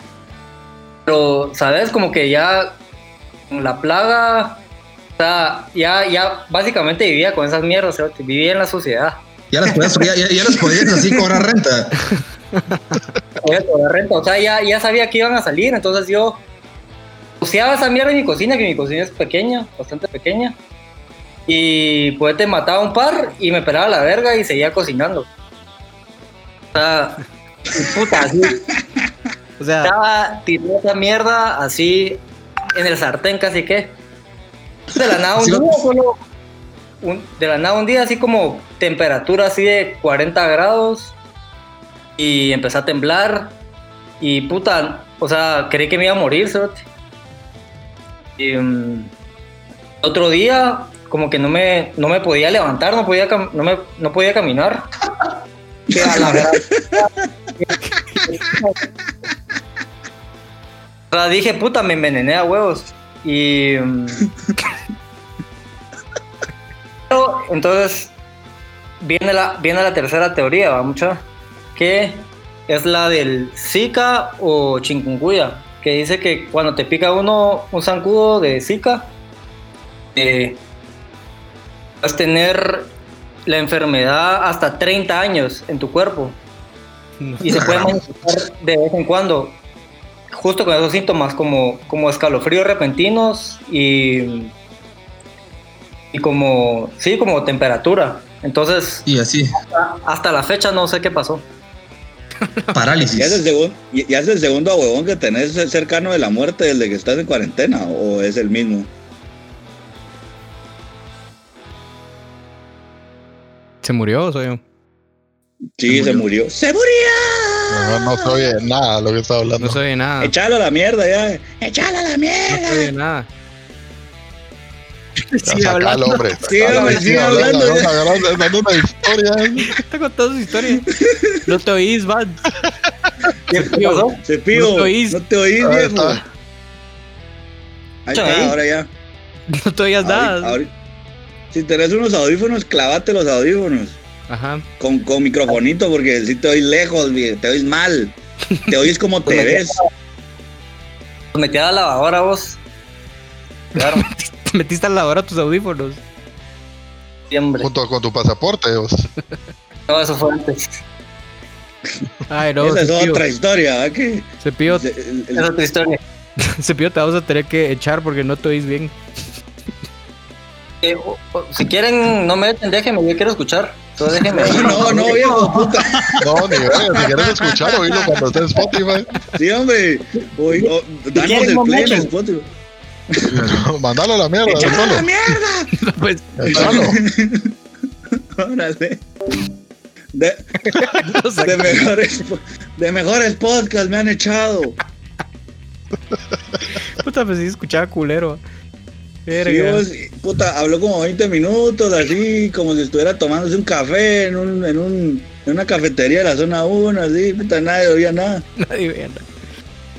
pero, ¿sabes? Como que ya con la plaga, o sea, ya, ya básicamente vivía con esas mierdas, vivía en la sociedad. Ya las podías, ya, ya- ya las podías así cobrar renta. Podía cobrar renta, o sea, ya, ya sabía que iban a salir, entonces yo rociaba esa mierda en mi cocina, que mi cocina es pequeña, bastante pequeña, y pues te mataba un par y me pelaba la verga y seguía cocinando. O sea, puta, así, O sea, estaba tirando esa mierda así en el sartén casi que. De la nada un día, lo- solo un- de la nada un día así como temperatura así de 40 grados y empecé a temblar y puta, o sea, creí que me iba a morir. Y mm, otro día como que no me, no me podía levantar, no podía, no me, no podía caminar. O sea, dije, puta, me envenené a huevos. Y. mm, Pero, entonces, viene la, viene la tercera teoría, ¿va, mucha? Que es la del Zika o chikungunya. Que dice que cuando te pica uno un zancudo de Zika, eh, vas a tener la enfermedad hasta 30 años en tu cuerpo y se puede manifestar de vez en cuando, justo con esos síntomas como, como escalofríos repentinos y, y como, sí, como temperatura. Entonces, Y así, hasta la fecha no sé qué pasó. parálisis. ¿Ya es, el segundo, ¿Ya es el segundo huevón que tenés cercano de la muerte desde que estás en cuarentena? ¿O es el mismo? ¿se murió o soy yo? Sí, se murió. ¡Se murió! No, no se oye nada lo que está hablando. No soy de nada. Echalo a la mierda ya. ¡Echalo a la No mierda! soy de nada. Hombre. Sí, Sacalo, hombre, sigue hablando, a agarrar- dando una historia. Está contando su historia. No te oís, Van. ¿Qué pasó? Cepillo, No te oís. no te oís, viejo. Ahí está, ahora ya. No te oías nada. Si tenés unos audífonos, clavate los audífonos. Ajá. Con, con microfonito, porque si te oís lejos, te oís mal. Te oís como te ves. Pues metí a la lavadora vos. Claro, Te metiste a la hora tus audífonos. siempre. Junto con tu pasaporte. vos. No, eso fue antes. Ay, no. Esa es Cepillo, otra historia, el- el- Es otra historia. Cepillo, te vamos a tener que echar porque no te oís bien. Eh, o- o- si quieren, no me echen, déjenme, yo quiero escuchar. Entonces déjenme. No, no, viejo, puta. No, ni verga, si quieres escuchar, oílo cuando esté en Spotify. Sí, hombre. Oye, oh, danos el play en? Spotify. Mandalo a la mierda, ¡Échalo a la mierda! Pues, Mandalo. Órale. De, de mejores, de mejores podcasts me han echado. puta, pues sí escuchaba culero. Sí, vos, puta, habló como 20 minutos, así como si estuviera tomándose un café en, un, en, un, en una cafetería de la zona 1, así, puta, nadie oía nada. Nadie veía nada.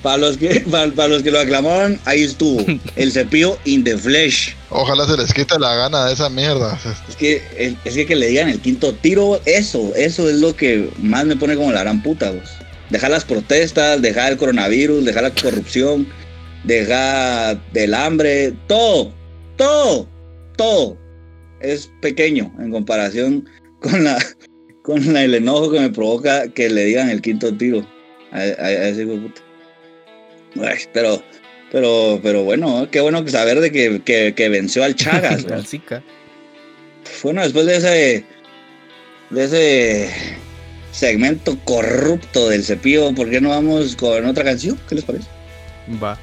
Para los que, para, para los que lo aclamaban, ahí estuvo, el cepillo in the flesh. Ojalá se les quite la gana de esa mierda. Es que, es, es que, que le digan el quinto tiro, eso, eso es lo que más me pone como la gran puta, vos. Dejar las protestas, dejar el coronavirus, dejar la corrupción, dejar el hambre, todo, todo, todo es pequeño en comparación con la con la- el enojo que me provoca que le digan el quinto tiro a, a- a ese hijo de puta. Ay, pero, pero, pero bueno, qué bueno saber de que, que, que venció al Chagas. Al Zika. Bueno, después de ese de ese segmento corrupto del cepillo, ¿por qué no vamos con otra canción? ¿Qué les parece? Va.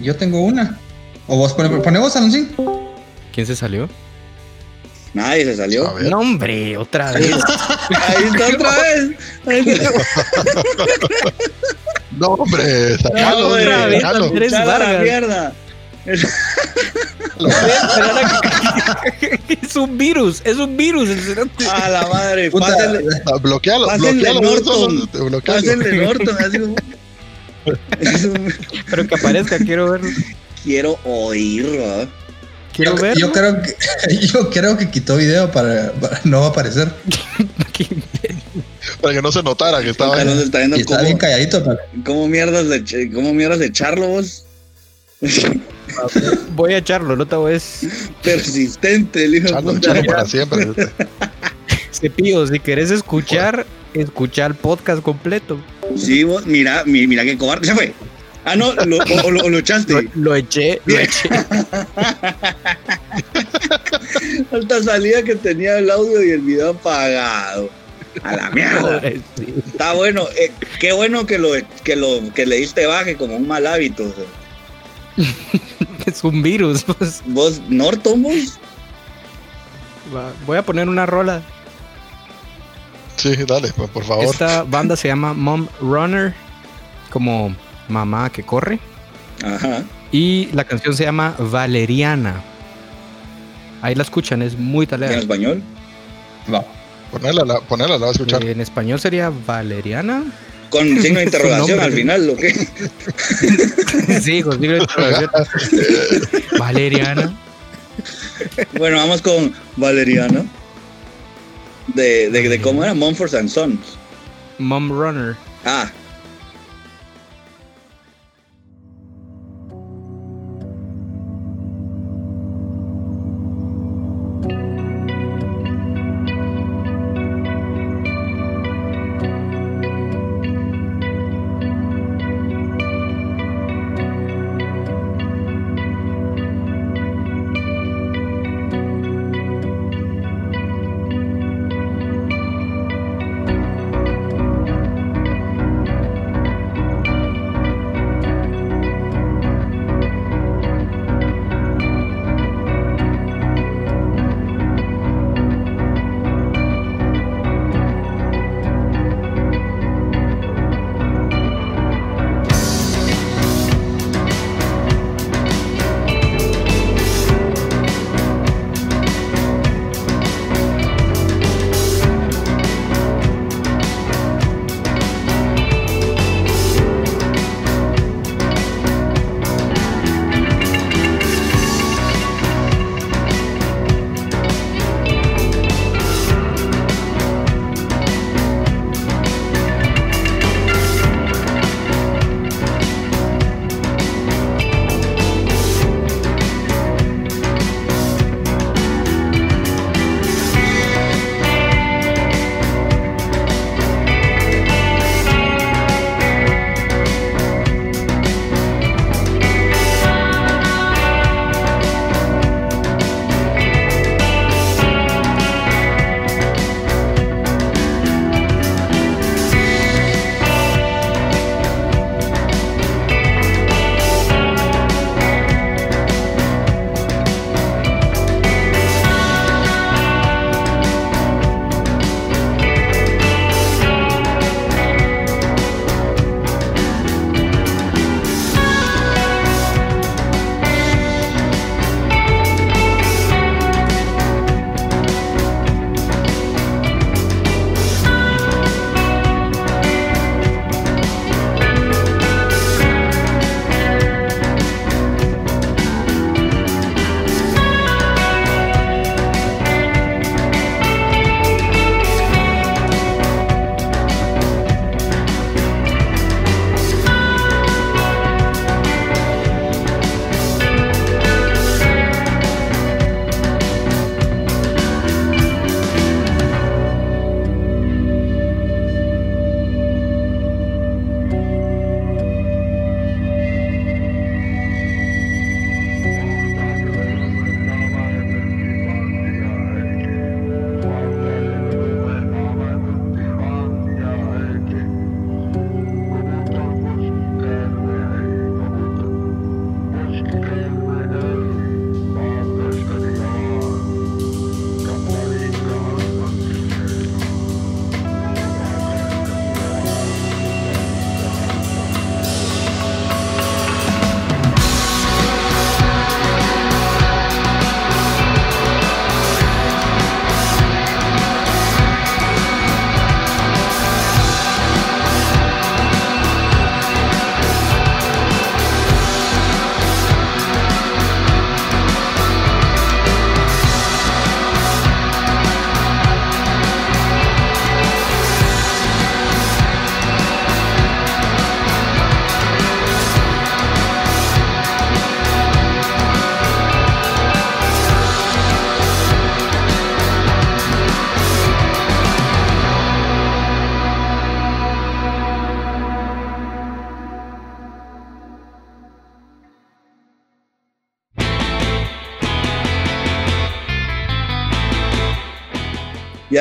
Yo tengo una. O vos pone, ponemos Alonsín. ¿Quién se salió? Nadie se salió. No, hombre, otra vez. Ahí está otra vez. No, hombre, sacalo, No, hombre, vez, sacalo. La Vargas. mierda. es un virus, es un virus. A la madre. Puta, Pásenle, Bloquealo, Pásenle bloquealo. Norton. bloquealo. pásenle Norton. así como- Es un- Pero que aparezca, quiero verlo. Quiero oírlo. ¿eh? Quiero yo, verlo. yo creo que yo creo que quitó video para, para no aparecer. Para que no se notara que estaba está viendo está cómo, bien calladito. para- cómo mierdas de cómo mierdas de echarlo vos. Voy a echarlo, no te voy a decir. Persistente, el hijo puta. chalo para siempre. Cepillo, si querés escuchar, escucha el podcast completo. Sí, vos, mira, mi- mira qué cobarde. Se fue. Ah, no, lo, o, o lo, o lo echaste. Lo, lo eché, lo eché. Alta salida que tenía el audio y el video apagado. A la mierda. Está bueno. eh, qué bueno que lo, que lo que le diste baje como un mal hábito. o sea. Es un virus. pues. Vos, Norton, vos. Va, Voy a poner una rola. Sí, dale, por, por favor. Esta banda se llama Mom Runner, como mamá que corre. Ajá. Y la canción se llama Valeriana. Ahí la escuchan, es muy En talera. español. Va. Ponela, la, ponela, la va a escuchar. Eh, en español sería Valeriana. Con signo de interrogación al final, ¿lo que? sí, con signo de interrogación. Valeriana. Bueno, vamos con Valeriana. De, de, de cómo era Mumford and Sons. Mom Runner. Ah,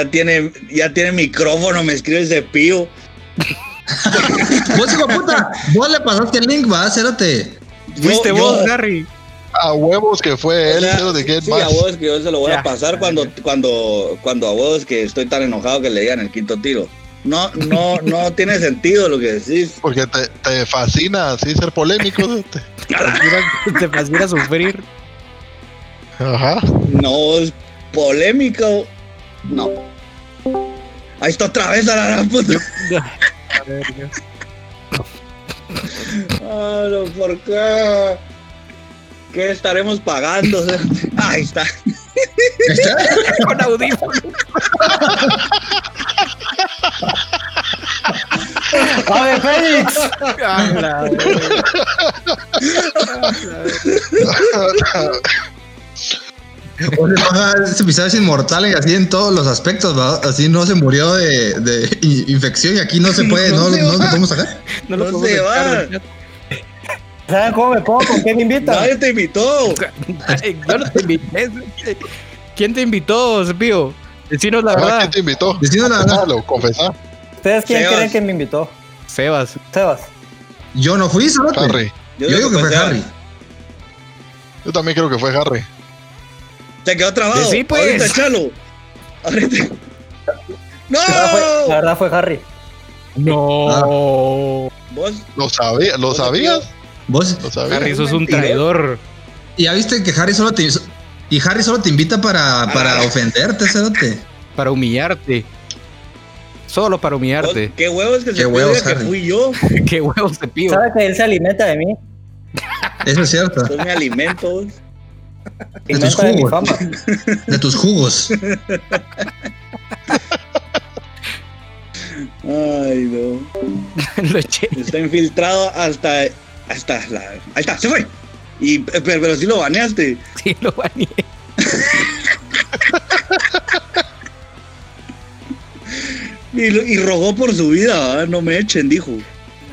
Ya tiene, ya tiene micrófono, me escribe ese pío. Vos, hijo de puta, vos le pasaste el link, va, cérate. Fuiste vos, yo- Harry. A huevos que fue O él, sea, pero de quién sí, más. a vos que yo se lo voy Ya. a pasar cuando, cuando, cuando a vos que estoy tan enojado que le digan el quinto tiro. No, no, no tiene sentido lo que decís. Porque te, te fascina así ser polémico. te- Te fascina sufrir. Ajá. No es polémico. No. Ahí está otra vez a la gran puta. Ah, no, ¿por qué? ¿Qué estaremos pagando? Ahí está. Con audífonos. ¡Ave Fénix! Ah, ese episodio es inmortal y así en todos los aspectos, va. Así no se murió de, infección y aquí no se puede, no, No se lo podemos sacar. No lo podemos se va. ¿Saben cómo me pongo? ¿Con qué me invitan? Nadie te invitó. Ay, yo no te invité. ¿Quién te invitó, Cepillo? Decinos la Ah, verdad. ¿Quién te invitó? Decinos la verdad. Confesalo, confesá. ¿Ustedes quién Sebas. creen que me invitó? Sebas. Sebas. Yo no fui, ¿sabes? Harry. Yo digo que fue Sebas. Harry. Yo también creo que fue Harry. Se quedó trabado. Sí, pues. Ahorita échalo. Ahorita. ¡No! La verdad fue, la verdad fue Harry. No. Vos, ¿Lo, sabía, ¿lo Vos sabías? Vos, ¿Lo sabías? Harry, sos un traidor. y ya viste que Harry solo te y Harry solo te invita para, para Ah. ofenderte, cerote. Para humillarte. Solo para humillarte. qué huevos que Qué se huevos, que fui yo. Qué huevos, Cepillo. ¿Sabe que él se alimenta de mí? Eso es cierto. Son mi alimento. De tus de mi fama. De tus jugos. Ay, no. Lo eché. Está infiltrado hasta. Hasta la. Ahí está, se fue. Y, eh, pero, pero sí lo baneaste. Sí, lo baneé. Y, y rogó por su vida. No me echen, dijo.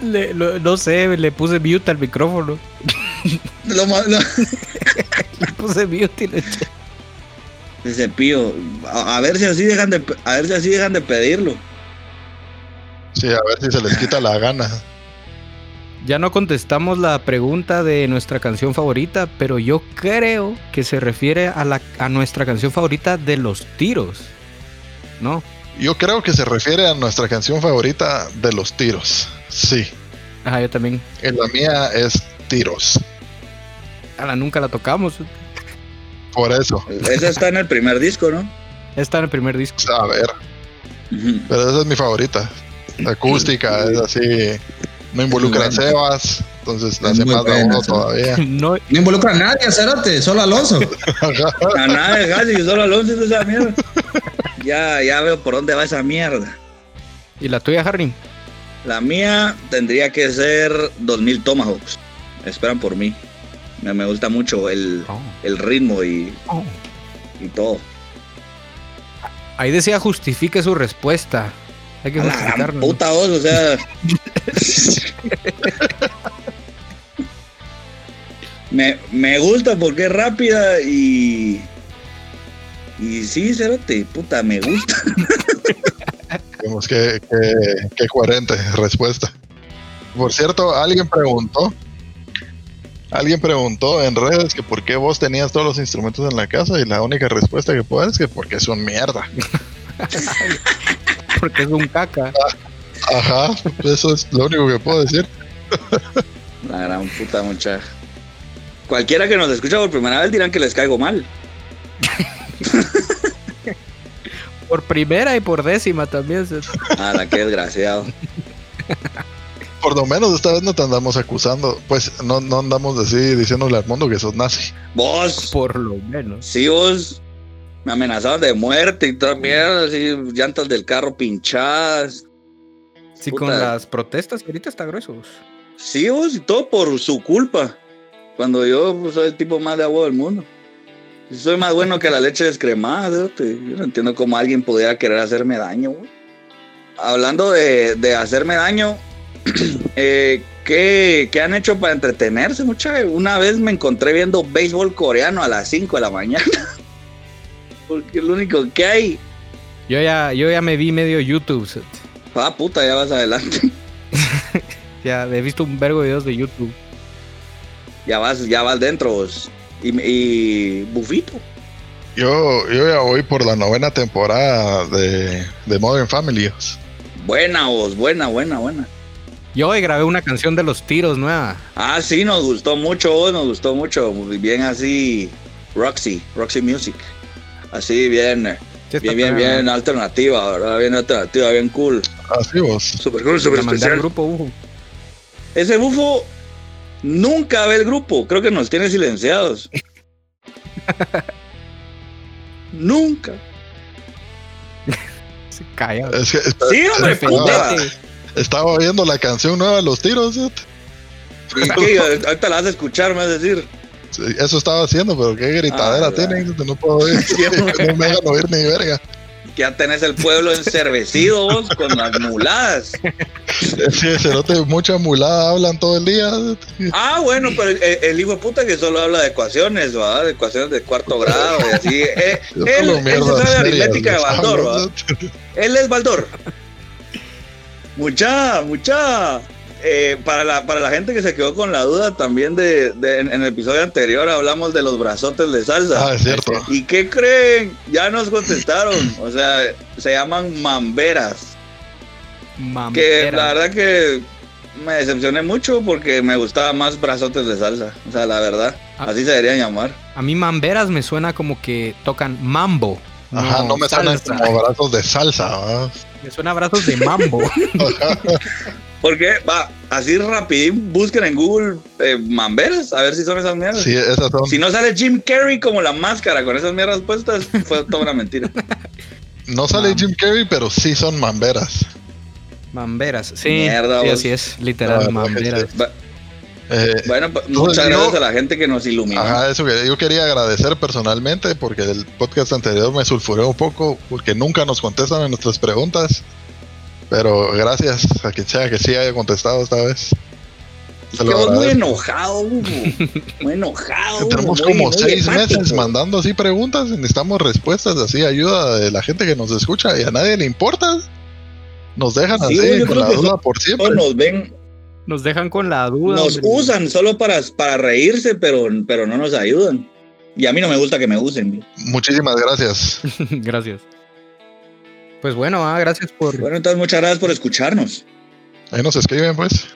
Le- lo- no sé, le puse mute al micrófono. Lo, lo- Le puse mute y lo eché. Ese pío. A, a ver si así dejan de. A ver si así dejan de pedirlo. Sí, a ver si se les quita la gana. Ya no contestamos la pregunta de nuestra canción favorita, pero yo creo que se refiere a, la, a nuestra canción favorita de los tiros. ¿No? Yo creo que se refiere a nuestra canción favorita de los tiros. Sí. Ajá, yo también. Y la mía es tiros. A la nunca la tocamos. Por eso. Esa está en el primer disco, ¿no? Está en el primer disco. A ver. Pero esa es mi favorita. La acústica es así. No involucra a. Sebas. Entonces la hace más de uno todavía. No, No involucra a nadie, cerote, solo a Alonso. A gas y solo Alonso es esa mierda. Ya, ya veo por dónde va esa mierda. ¿Y la tuya, Harry? La mía tendría que ser 2000 Tomahawks. Esperan por mí. Me, me gusta mucho el, el ritmo y, y todo. Ahí decía justifique su respuesta. Hay que justificarlo. puta voz, o sea. me, me gusta porque es rápida y. Y sí, cérate, puta, me gusta. Digamos que, que, que coherente respuesta. Por cierto, alguien preguntó. Alguien preguntó en redes que por qué vos tenías todos los instrumentos en la casa y la única respuesta que puedo dar es que porque es un mierda. Porque es un caca. Ajá, eso es lo único que puedo decir. La gran puta mucha. Cualquiera que nos escucha por primera vez dirán que les caigo mal. Por primera y por décima también. se- A la que desgraciado. Por lo menos esta vez no te andamos acusando, pues no, no andamos así diciéndole al mundo que sos nazi. Vos, Por lo menos. sí, vos me amenazaban de muerte y toda mierda, así, llantas del carro pinchadas. Sí, Puta. con las protestas ahorita está grueso. Sí, vos, y todo por su culpa. Cuando yo pues, soy el tipo más de agua del mundo. Soy más bueno que la leche descremada, cerote. Yo no entiendo cómo alguien pudiera querer hacerme daño, güey. Hablando de, de hacerme daño, eh, ¿qué, qué han hecho para entretenerse, mucha? Una vez me encontré viendo béisbol coreano a las 5 de la mañana. Porque es lo único que hay. Yo ya, yo ya me vi medio YouTube. Ah, puta, ya vas adelante. Ya he visto un vergo de videos de YouTube. Ya vas, ya vas dentro vos. Y, y Bufito. Yo, yo ya voy por la novena temporada de, de Modern Family. Buena vos, buena, buena, buena. Yo hoy grabé una canción de los tiros nueva. Ah, sí, nos gustó mucho nos gustó mucho. Muy Bien así, Roxy, Roxy Music. Así, bien, eh, Sí, bien, bien, bien alternativa, ¿verdad? Bien alternativa, bien cool. Así vos. Super cool, super especial. grupo, ujú. Ese bufo nunca ve el grupo, creo que nos tiene silenciados. nunca. Se calla. Es que, Sí, hombre, puta. Estaba viendo la canción nueva de los tiros. ¿Y qué? Ahorita la vas a escuchar, me vas a decir. Sí, Eso estaba haciendo, pero qué gritadera Ah, tienen. No puedo oír. no me dejan oír ni verga. Ya tenés el pueblo encervecido vos con las muladas. Sí, cerote, mucha mulada hablan todo el día. Ah, bueno, pero el, el hijo de puta que solo habla de ecuaciones, ¿verdad? De ecuaciones de cuarto grado y así. Eh, él, él se sabe aritmética de Baldor, ¿verdad? Él es Baldor. Mucha, mucha. Eh, para, la, para la gente que se quedó con la duda también de, de- en, en el episodio anterior hablamos de los brazotes de salsa. Ah, es cierto. ¿Y qué creen? Ya nos contestaron. O sea, se llaman mamberas. Que la verdad que me decepcioné mucho porque me gustaba más brazotes de salsa. O sea, la verdad. Ah. Así se deberían llamar. A mí mamberas me suena como que tocan mambo. Ajá, no me suenan salsa. como brazos de salsa. Me suena a brazos de mambo. Porque, va, así rapidín, busquen en Google eh, mamberas, a ver si son esas mierdas. Sí, esas son. Si no sale Jim Carrey como la máscara con esas mierdas puestas, fue toda una mentira. No sale Mam. Jim Carrey, pero sí son mamberas. mamberas. Sí, Mierda, sí vos. así es, literal, Ah, mamberas. Va- Eh, Bueno, pues, muchas gracias a la gente que nos iluminó. Ajá, eso que yo quería agradecer personalmente porque el podcast anterior me sulfuré un poco porque nunca nos contestan en nuestras preguntas. Pero gracias a quien sea que sí haya contestado esta vez. Se muy enojado. Muy enojado. Tenemos muy- como muy seis empático. meses mandando así preguntas, y necesitamos respuestas, así ayuda de la gente que nos escucha y a nadie le importa. Nos dejan Sí, así con la duda por siempre. Nos ven, Nos dejan con la duda. nos hombre. usan solo para, para reírse, pero, pero no nos ayudan. Y a mí no me gusta que me usen. Muchísimas gracias. gracias. Pues bueno, ah, gracias por. Bueno, entonces muchas gracias por escucharnos. Ahí nos escriben pues.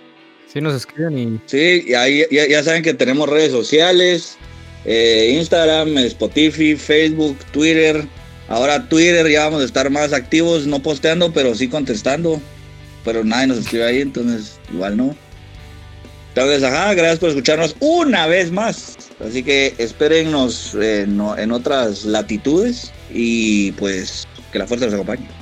Sí, nos escriben y. Sí, y ahí ya, ya saben que tenemos redes sociales, eh, Instagram, Spotify, Facebook, Twitter. Ahora Twitter ya vamos a estar más activos, no posteando, pero sí contestando. Pero nadie nos escribe ahí, entonces igual no. Entonces, ajá, gracias por escucharnos una vez más. Así que espérennos eh, en otras latitudes y pues que la fuerza los acompañe.